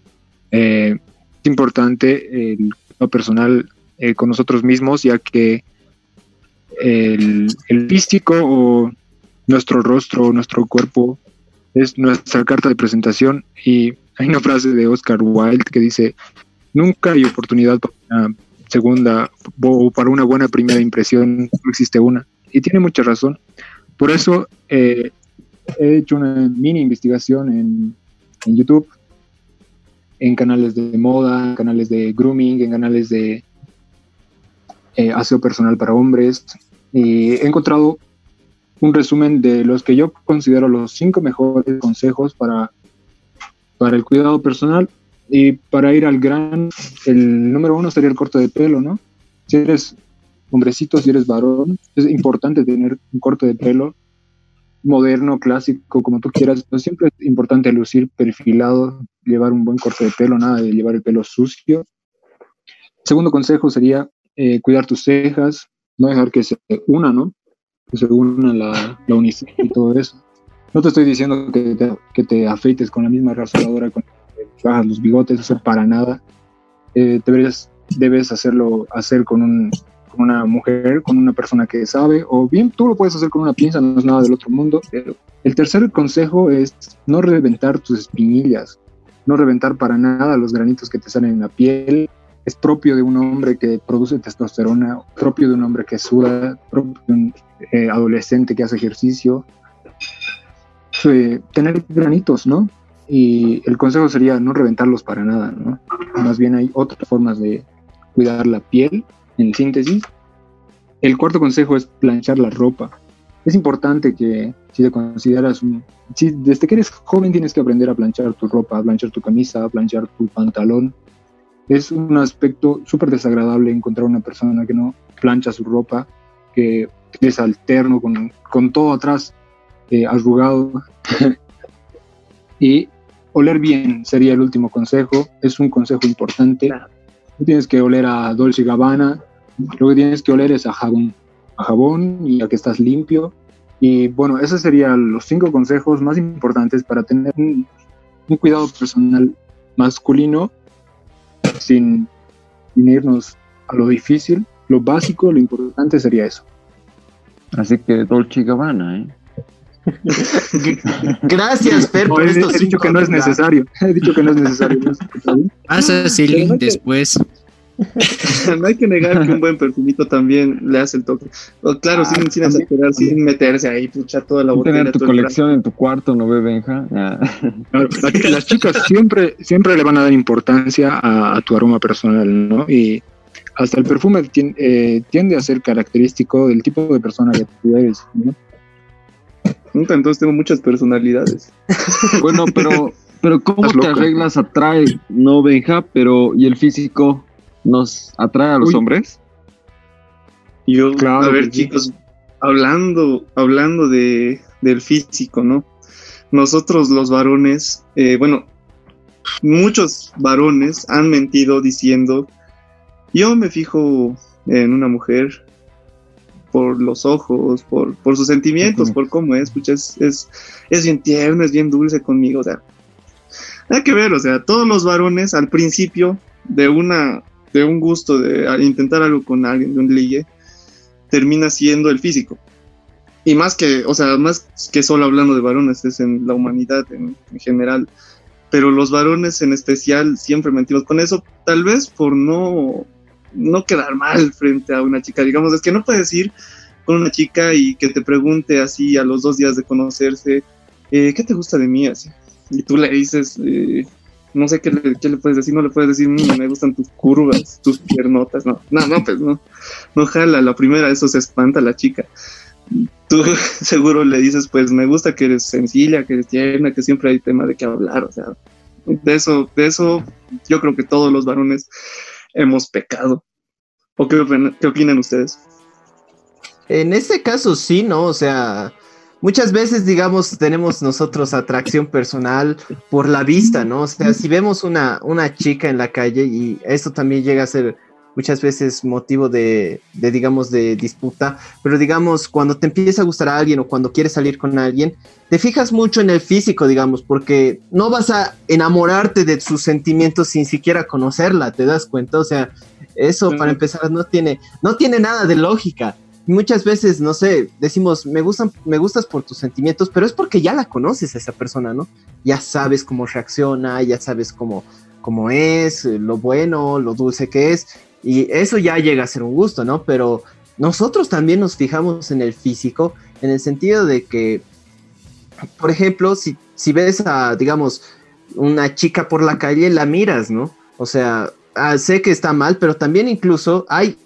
eh, es importante el cuidado personal eh, con nosotros mismos, ya que el, el físico o nuestro rostro, nuestro cuerpo es nuestra carta de presentación. Y hay una frase de Oscar Wilde que dice: Nunca hay oportunidad para una segunda o para una buena primera impresión, no existe una. Y tiene mucha razón. Por eso eh, he hecho una mini investigación en, en YouTube, en canales de moda, en canales de grooming, en canales de eh, aseo personal para hombres, y he encontrado un resumen de los que yo considero los cinco mejores consejos para, para el cuidado personal. Y para ir al gran, el número uno sería el corte de pelo, ¿no? Si eres hombrecito, si eres varón, es importante tener un corte de pelo moderno, clásico, como tú quieras, siempre es importante lucir perfilado, llevar un buen corte de pelo, nada de llevar el pelo sucio. Segundo consejo sería eh, cuidar tus cejas, no dejar que se una, ¿no? Que se una la, la unicel y todo eso. No te estoy diciendo que te, que te afeites con la misma rasuradora con bajas los bigotes, eso para nada. Eh, debes hacerlo, hacer con un, una mujer, con una persona que sabe, o bien tú lo puedes hacer con una pinza, no es nada del otro mundo. El tercer consejo es no reventar tus espinillas, no reventar para nada los granitos que te salen en la piel. Es propio de un hombre que produce testosterona, propio de un hombre que suda, propio de un eh, adolescente que hace ejercicio. Eh, tener granitos, ¿no? Y el consejo sería no reventarlos para nada, ¿no? Más bien hay otras formas de cuidar la piel, en síntesis. El cuarto consejo es planchar la ropa. Es importante que si te consideras. Si desde que eres joven tienes que aprender a planchar tu ropa, a planchar tu camisa, a planchar tu pantalón. Es un aspecto súper desagradable encontrar una persona que no plancha su ropa, que es alterno, con, con todo atrás eh, arrugado. y oler bien sería el último consejo. Es un consejo importante. No tienes que oler a Dolce Gabbana. Lo que tienes que oler es a jabón. A jabón y a que estás limpio. Y bueno, esos serían los cinco consejos más importantes para tener un, cuidado personal masculino sin, sin irnos a lo difícil. Lo básico, lo importante sería eso. Así que Dolce Gabbana, ¿eh? Gracias, Fer, No, por he, estos he dicho que no es necesario. He dicho que no es necesario. ¿no? Pasa ese link después. no hay que negar que un buen perfumito también le hace el toque. O, claro, sin, sin también. exagerar, sin meterse ahí, pucha, toda la botella. Tener tu colección en tu cuarto, ¿no ve, Benja? Ah. Claro, la- las chicas siempre, siempre le van a dar importancia a, a tu aroma personal, ¿no? Y hasta el perfume tien- eh, tiende a ser característico del tipo de persona que tú eres, ¿no? Puta, Entonces tengo muchas personalidades. Bueno, pero, pero ¿cómo te arreglas? Atrae, no, Benja, pero ¿y el físico nos atrae a los Uy. hombres? Yo, Claro a ver, que sí. chicos, hablando, hablando de, del físico, ¿no? Nosotros los varones, eh, bueno, muchos varones han mentido diciendo, yo me fijo en una mujer por los ojos, por, por sus sentimientos, Ujú. por cómo es, pucha, es, es, es bien tierno, es bien dulce conmigo, o sea, hay que ver, o sea, todos los varones al principio de una, de un gusto de intentar algo con alguien, de un ligue, termina siendo el físico. Y más que, o sea, más que solo hablando de varones, es en la humanidad en, en general. Pero los varones en especial siempre mentimos con eso, tal vez por no, no quedar mal frente a una chica. Digamos, es que no puedes ir con una chica y que te pregunte así a los dos días de conocerse, eh, ¿qué te gusta de mí? Y tú le dices, eh, no sé qué le, qué le puedes decir, no le puedes decir, "Mm, me gustan tus curvas, tus piernotas, no, no, no, pues no, no jala, la primera, eso se espanta la chica. tú seguro le dices, pues me gusta que eres sencilla, que eres tierna, que siempre hay tema de qué hablar, o sea, de eso, de eso yo creo que todos los varones hemos pecado. ¿O qué opinan, ustedes? En este caso sí, ¿no? O sea, muchas veces, digamos, tenemos nosotros atracción personal por la vista, ¿no? O sea, si vemos una, una chica en la calle y esto también llega a ser muchas veces motivo de, de, digamos, de disputa, pero digamos, cuando te empieza a gustar a alguien o cuando quieres salir con alguien, te fijas mucho en el físico, digamos, porque no vas a enamorarte de sus sentimientos sin siquiera conocerla, ¿te das cuenta? O sea, eso para empezar no tiene, no tiene nada de lógica. Muchas veces, no sé, decimos, me gustan, me gustas por tus sentimientos, pero es porque ya la conoces a esa persona, ¿no? Ya sabes cómo reacciona, ya sabes cómo, cómo es, lo bueno, lo dulce que es, y eso ya llega a ser un gusto, ¿no? Pero nosotros también nos fijamos en el físico, en el sentido de que, por ejemplo, si, si ves a, digamos, una chica por la calle, la miras, ¿no? O sea, ah, sé que está mal, pero también incluso hay,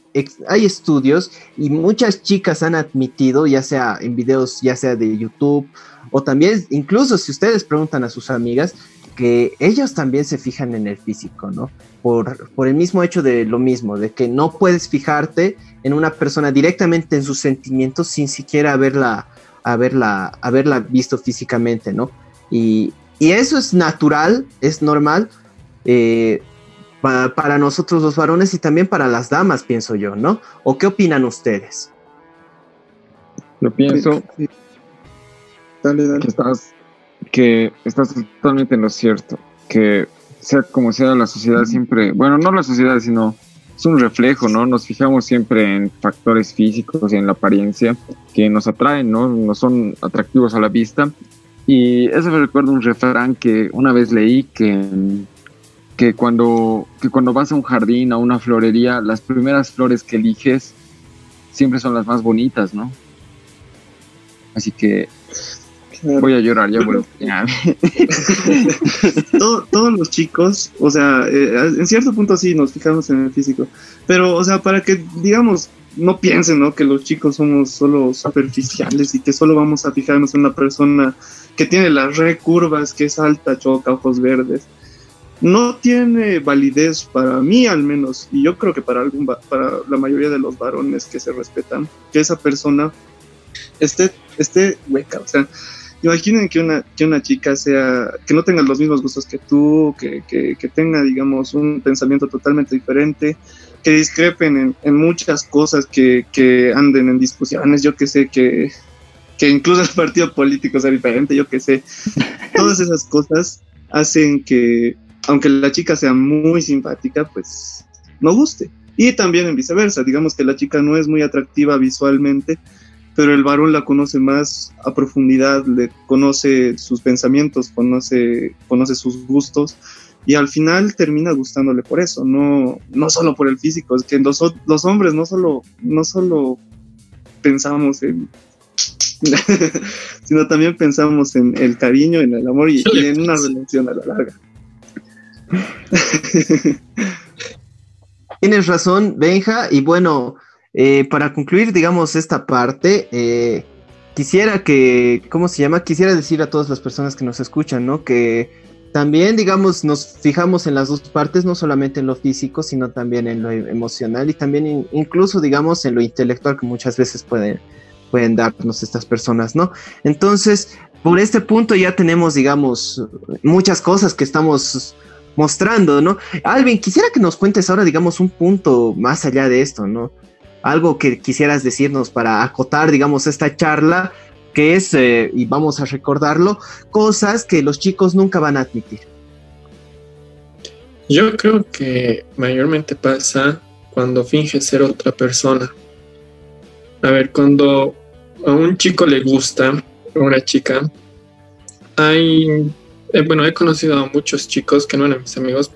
hay estudios y muchas chicas han admitido, ya sea en videos, ya sea de YouTube, o también, incluso si ustedes preguntan a sus amigas, que ellos también se fijan en el físico, ¿no? Por, por, el mismo hecho de lo mismo, de que no puedes fijarte en una persona directamente en sus sentimientos sin siquiera haberla, haberla, haberla visto físicamente, ¿no? Y, y eso es natural, es normal eh, para, para, nosotros los varones y también para las damas, pienso yo, ¿no? ¿O qué opinan ustedes? Lo pienso. Dale, dale. Que estás que estás totalmente en lo cierto, que sea como sea la sociedad siempre, bueno, no la sociedad, sino es un reflejo, ¿no? Nos fijamos siempre en factores físicos y en la apariencia que nos atraen, ¿no? No son atractivos a la vista. Y eso me recuerda un refrán que una vez leí que, que, cuando, que cuando vas a un jardín, a una florería, las primeras flores que eliges siempre son las más bonitas, ¿no? Así que Voy a llorar, ya vuelvo. Todo, todos los chicos, o sea, eh, en cierto punto sí nos fijamos en el físico, pero, o sea, para que, digamos, no piensen, ¿no? Que los chicos somos solo superficiales y que solo vamos a fijarnos en una persona que tiene las recurvas, que es alta, choca, ojos verdes. No tiene validez para mí al menos, y yo creo que para, algún, para la mayoría de los varones que se respetan, que esa persona esté, esté hueca, o sea, Imaginen que una, que una chica sea, que no tenga los mismos gustos que tú, que, que, que tenga, digamos, un pensamiento totalmente diferente, que discrepen en, en muchas cosas, que, que, anden en discusiones, yo que sé, que, que incluso el partido político sea diferente, yo que sé. Todas esas cosas hacen que, aunque la chica sea muy simpática, pues no guste. Y también en viceversa, digamos que la chica no es muy atractiva visualmente, pero el varón la conoce más a profundidad, le conoce sus pensamientos, conoce, conoce sus gustos y al final termina gustándole por eso, no, no solo por el físico, es que los, los hombres no solo, no solo pensamos en sino también pensamos en el cariño, en el amor y, y en una relación a la larga. Tienes razón, Benja, y bueno, eh, para concluir, digamos, esta parte, eh, quisiera que, ¿cómo se llama? Quisiera decir a todas las personas que nos escuchan, ¿no? Que también, digamos, nos fijamos en las dos partes, no solamente en lo físico, sino también en lo emocional y también in, incluso, digamos, en lo intelectual que muchas veces pueden, pueden darnos estas personas, ¿no? Entonces, por este punto ya tenemos, digamos, muchas cosas que estamos mostrando, ¿no? Alvin, quisiera que nos cuentes ahora, digamos, un punto más allá de esto, ¿no? algo que quisieras decirnos para acotar, digamos, esta charla, que es, eh, y vamos a recordarlo, cosas que los chicos nunca van a admitir. Yo creo que mayormente pasa cuando finge ser otra persona. A ver, cuando a un chico le gusta, a una chica, hay, eh, bueno, he conocido a muchos chicos que no eran mis amigos,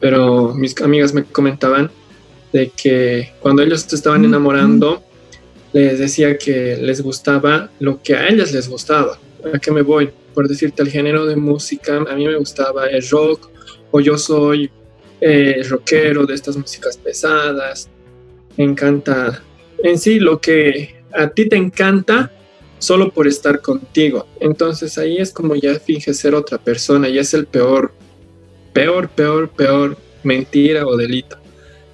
pero mis amigas me comentaban de que cuando ellos se estaban enamorando, les decía que les gustaba lo que a ellas les gustaba. ¿A qué me voy? Por decirte, el género de música, a mí me gustaba el rock, o yo soy eh, rockero de estas músicas pesadas. Me encanta en sí lo que a ti te encanta solo por estar contigo. Entonces ahí es como ya finge ser otra persona y es el peor, peor, peor, peor mentira o delito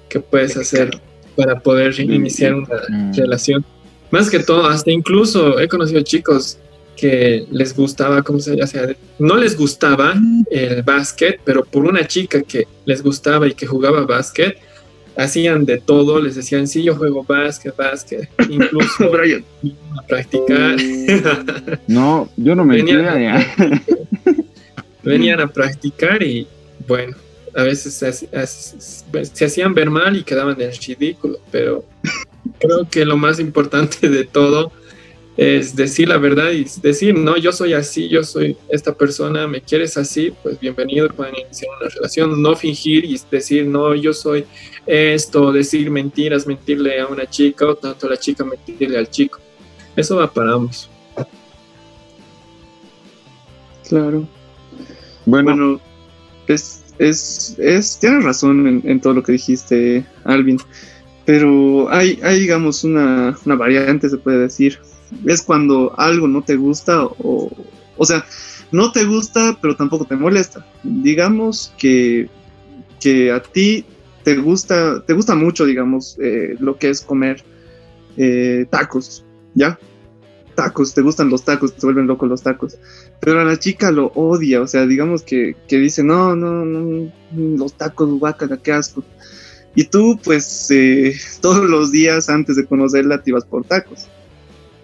que puedes hacer para poder iniciar una Mm. relación. Más que todo, hasta incluso he conocido chicos que les gustaba, ¿cómo se llama? O sea, no les gustaba el básquet, pero por una chica que les gustaba y que jugaba básquet, hacían de todo, les decían, sí, yo juego básquet, básquet, incluso Brian. a practicar. No, yo no me Venía- mentía ya. venían a practicar y bueno, a veces se hacían ver mal y quedaban en ridículo, pero creo que lo más importante de todo es decir la verdad y decir, no, yo soy así, yo soy esta persona, me quieres así, pues bienvenido, pueden iniciar una relación, no fingir y decir, no, yo soy esto, decir mentiras, mentirle a una chica o tanto la chica mentirle al chico. Eso va para ambos. Claro. Bueno, Bueno, es, es, es, tienes razón en, en todo lo que dijiste, Alvin. Pero hay, hay digamos, una, una variante, se puede decir. Es cuando algo no te gusta o, o sea, no te gusta, pero tampoco te molesta. Digamos que, que a ti te gusta, te gusta mucho, digamos, eh, lo que es comer eh, tacos, ¿ya? Tacos, te gustan los tacos, te vuelven locos los tacos pero a la chica lo odia, o sea, digamos que, que dice, no, no, no, los tacos, guácala, qué asco. Y tú, pues, eh, todos los días antes de conocerla te ibas por tacos,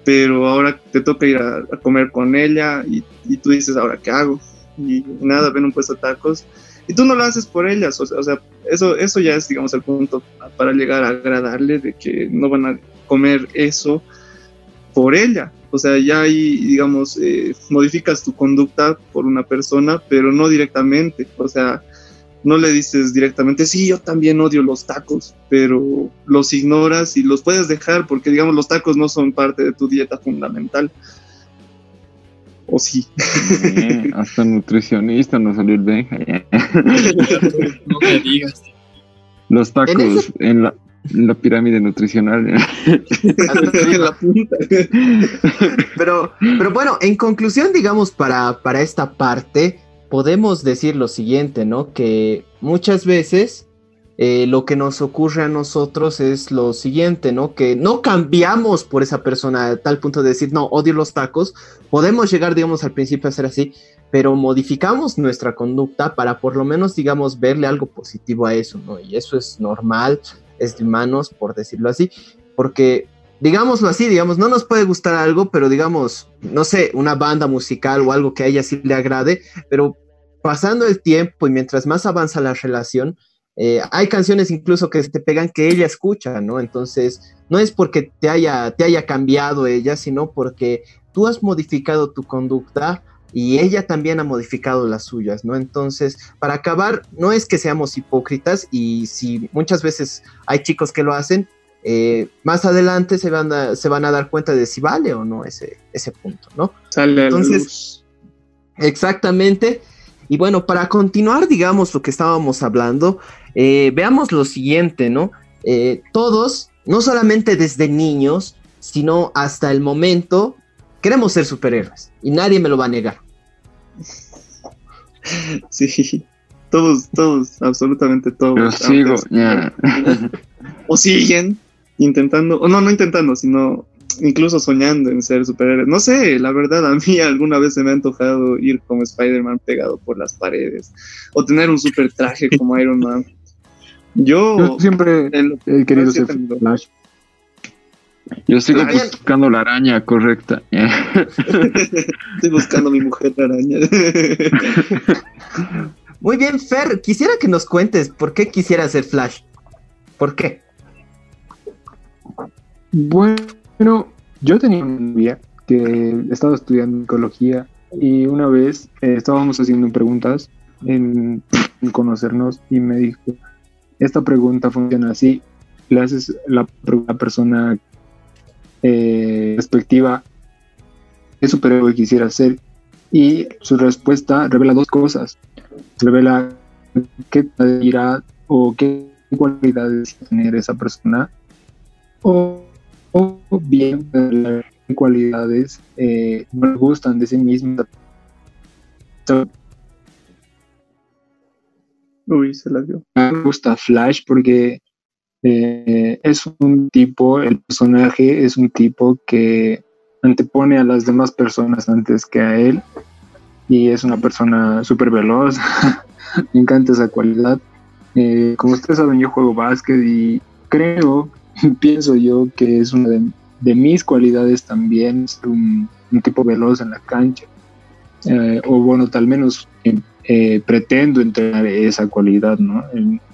pero ahora te toca ir a, a comer con ella y, y tú dices, ahora, ¿qué hago? Y nada, ven un puesto de tacos. Y tú no lo haces por ellas, o o sea, eso, eso ya es, digamos, el punto para llegar a agradarle de que no van a comer eso por ella. O sea, ya ahí, digamos, eh, modificas tu conducta por una persona, pero no directamente. O sea, no le dices directamente, sí, yo también odio los tacos, pero los ignoras y los puedes dejar porque, digamos, los tacos no son parte de tu dieta fundamental. O sí. eh, hasta nutricionista nos salió el Benja. ya. No me digas. Los En tacos ese- en la, en la pirámide nutricional. ya. en la punta. Pero, pero bueno, en conclusión, digamos, para, para esta parte, podemos decir lo siguiente, ¿no? Que muchas veces eh, lo que nos ocurre a nosotros es lo siguiente, ¿no? Que no cambiamos por esa persona a tal punto de decir, no, odio los tacos. Podemos llegar, digamos, al principio a ser así, pero modificamos nuestra conducta para por lo menos, digamos, verle algo positivo a eso, ¿no? Y eso es normal, es de humanos, por decirlo así, porque digámoslo así, digamos, no nos puede gustar algo, pero digamos, no sé, una banda musical o algo que a ella sí le agrade, pero pasando el tiempo y mientras más avanza la relación, eh, hay canciones incluso que te pegan que ella escucha, ¿no? Entonces, no es porque te haya, te haya cambiado ella, sino porque tú has modificado tu conducta y ella también ha modificado las suyas, ¿no? Entonces, para acabar, no es que seamos hipócritas y si muchas veces hay chicos que lo hacen, eh, más adelante se van, a, se van a dar cuenta de si vale o no ese, ese punto, ¿no? Sale a la Entonces- luz. Exactamente. Y bueno, para continuar, digamos, lo que estábamos hablando, eh, veamos lo siguiente, ¿no? Eh, todos, no solamente desde niños, sino hasta el momento, queremos ser superhéroes y nadie me lo va a negar. Sí. Todos, todos, absolutamente todos. Yo sigo, ya. o siguen intentando, o no, no intentando, sino incluso soñando en ser superhéroes. No sé, la verdad, a mí alguna vez se me ha antojado ir como Spider-Man pegado por las paredes, o tener un super traje como Iron Man. Yo, Yo siempre he querido ser Flash. Yo sigo buscando la araña correcta. estoy buscando a mi mujer araña. Muy bien, Fer, quisiera que nos cuentes por qué quisiera ser Flash. ¿Por qué? Bueno, yo tenía una novia que estaba estudiando ecología y una vez eh, estábamos haciendo preguntas en, conocernos y me dijo, esta pregunta funciona así, le haces la la persona eh, respectiva qué superhéroe quisiera ser y su respuesta revela dos cosas, revela qué dirá o qué cualidades tener esa persona o o bien las cualidades eh, no le gustan de sí mismo. Uy, se la dio. Me gusta Flash porque eh, es un tipo, el personaje es un tipo que antepone a las demás personas antes que a él y es una persona súper veloz. Me encanta esa cualidad. Eh, como ustedes saben, yo juego básquet y creo, pienso yo que es una de, mis cualidades también, ser un, tipo veloz en la cancha. Eh, o bueno, tal menos eh, pretendo entrenar esa cualidad, ¿no?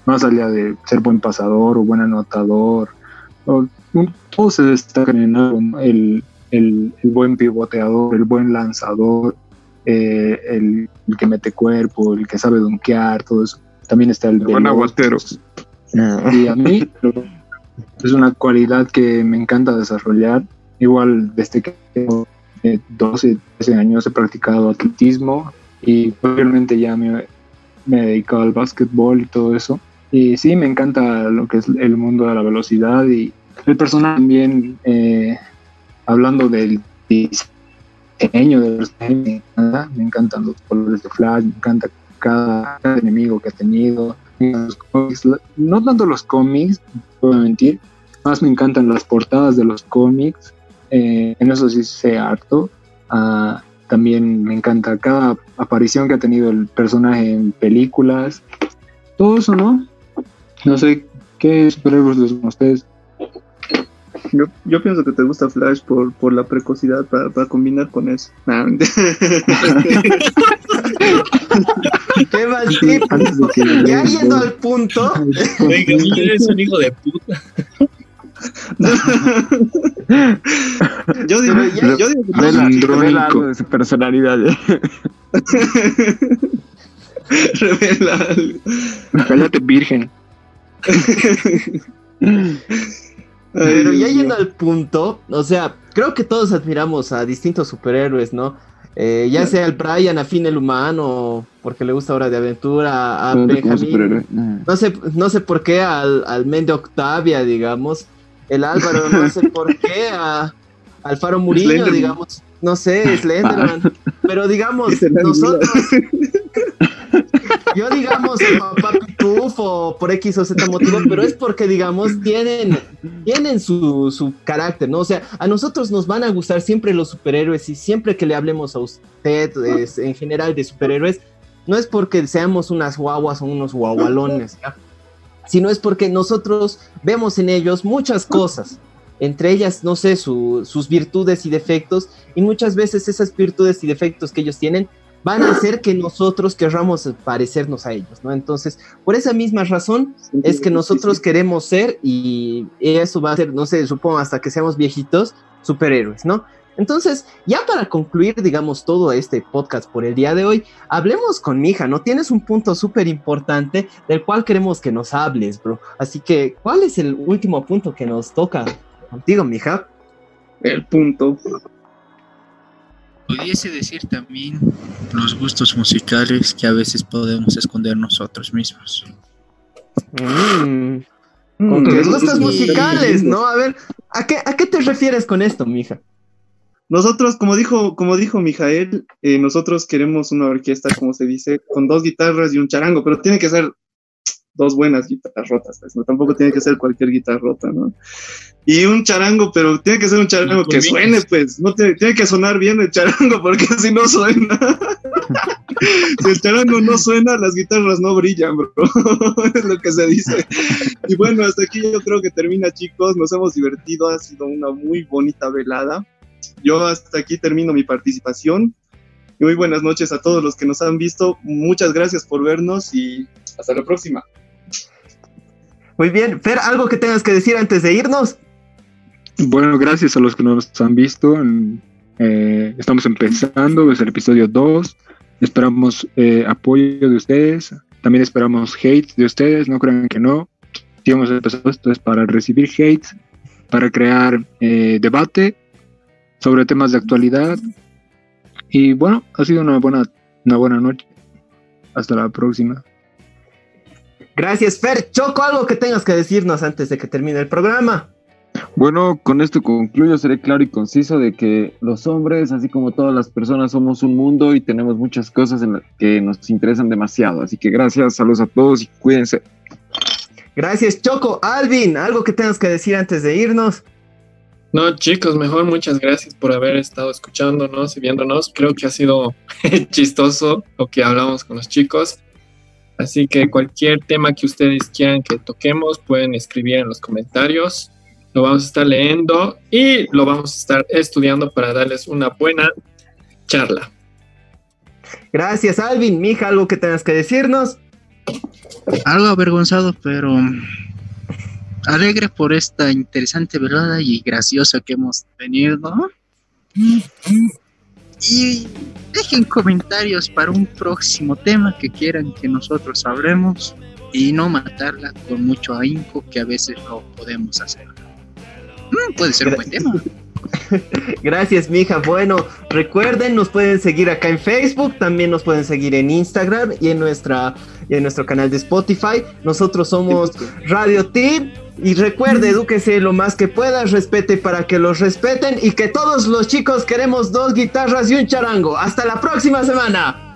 más allá de ser buen pasador o buen anotador, o, todo se destaca en algo, el, el, buen pivoteador, el buen lanzador, eh, el, que mete cuerpo, el que sabe donkear, todo eso. También está el, buen aguatero. Y a mí es una cualidad que me encanta desarrollar. Igual desde que tengo 12, eh, 13 años he practicado atletismo, y obviamente ya me, me he dedicado al básquetbol y todo eso. Y sí, me encanta lo que es el mundo de la velocidad y el personaje también, eh, hablando del diseño personaje, me encantan los colores de Flash, me encanta cada, enemigo que ha tenido. No tanto los cómics, no voy a mentir, más me encantan las portadas de los cómics, eh, en eso sí sé harto. Uh, también me encanta cada aparición que ha tenido el personaje en películas. Todo eso, ¿no? No sé qué superhéroes les gustan a ustedes. Yo, yo, pienso que te gusta Flash por, por la precocidad para, para combinar con eso. ¿Qué más Ya yendo al punto. Venga, eres un hijo de puta. yo digo, yo, yo digo revela, algo de su personalidad. revela algo. Cállate, virgen. Pero ya yendo al punto, o sea, creo que todos admiramos a distintos superhéroes, ¿no? Eh, ya sea el Brian, a fin el humano, porque le gusta Hora de Aventura, a Benjamin. No sé, no sé por qué al, al men de Octavia, digamos. El Álvaro, no sé por qué, a Alfaro Murillo, digamos, no sé, Slenderman, pero digamos, nosotros, yo digamos papá Pitufo por X o Z motivo, pero es porque digamos tienen, tienen su, su carácter, ¿no? O sea, a nosotros nos van a gustar siempre los superhéroes y siempre que le hablemos a usted en general de superhéroes, no es porque seamos unas guaguas o unos guagualones, ¿ya? sino es porque nosotros vemos en ellos muchas cosas, entre ellas, no sé, sus virtudes y defectos, y muchas veces esas virtudes y defectos que ellos tienen van a hacer que nosotros querramos parecernos a ellos, ¿no? Entonces, por esa misma razón es que nosotros queremos ser, y eso va a ser, no sé, supongo hasta que seamos viejitos, superhéroes, ¿no? Entonces, ya para concluir, digamos, todo este podcast por el día de hoy, hablemos con mi hija, ¿no? Tienes un punto súper importante del cual queremos que nos hables, bro. Así que, ¿cuál es el último punto que nos toca contigo, mija? El punto. Pudiese decir también los gustos musicales que a veces podemos esconder nosotros mismos. Mm. Los gustos musicales, ¿no? A ver, ¿a qué, ¿a qué te refieres con esto, mija? Nosotros, como dijo, como dijo Mijael, eh, nosotros queremos una orquesta, como se dice, con dos guitarras y un charango, pero tiene que ser dos buenas guitarrotas, pues, ¿no? Tampoco tiene que ser cualquier guitarrota, ¿no? Y un charango, pero tiene que ser un charango que suene, pues, no tiene, tiene que sonar bien el charango, porque si no suena. si el charango no suena, las guitarras no brillan, bro. es lo que se dice. Y bueno, hasta aquí yo creo que termina, chicos. Nos hemos divertido, ha sido una muy bonita velada yo hasta aquí termino mi participación. Y muy buenas noches a todos los que nos han visto. Muchas gracias por vernos y hasta la próxima. Muy bien. Fer, ¿algo que tengas que decir antes de irnos? Bueno, gracias a los que nos han visto. Eh, estamos empezando, es el episodio 2. Esperamos eh, apoyo de ustedes. También esperamos hate de ustedes. No crean que no. Si hemos empezado esto es para recibir hate, para crear eh, debate sobre temas de actualidad. Y bueno, ha sido una buena, una buena noche. Hasta la próxima. Gracias, Fer. Choco, algo que tengas que decirnos antes de que termine el programa. Bueno, con esto concluyo, seré claro y conciso de que los hombres, así como todas las personas, somos un mundo y tenemos muchas cosas en las que nos interesan demasiado. Así que gracias, saludos a todos y cuídense. Gracias, Choco. Alvin, algo que tengas que decir antes de irnos. No, chicos, mejor muchas gracias por haber estado escuchándonos y viéndonos. Creo que ha sido chistoso lo que hablamos con los chicos. Así que cualquier tema que ustedes quieran que toquemos, pueden escribir en los comentarios. Lo vamos a estar leyendo y lo vamos a estar estudiando para darles una buena charla. Gracias, Alvin. Mija, algo que tengas que decirnos. Algo avergonzado, pero alegre por esta interesante velada y graciosa que hemos tenido. Y dejen comentarios para un próximo tema que quieran que nosotros hablemos y no matarla con mucho ahínco que a veces no podemos hacer. Mm, puede ser un buen tema. Gracias, mija. Bueno, recuerden, nos pueden seguir acá en Facebook, también nos pueden seguir en Instagram y en nuestra y en nuestro canal de Spotify. Nosotros somos Radio Team. Y recuerde, edúquese lo más que pueda, respete para que los respeten y que todos los chicos queremos dos guitarras y un charango. Hasta la próxima semana.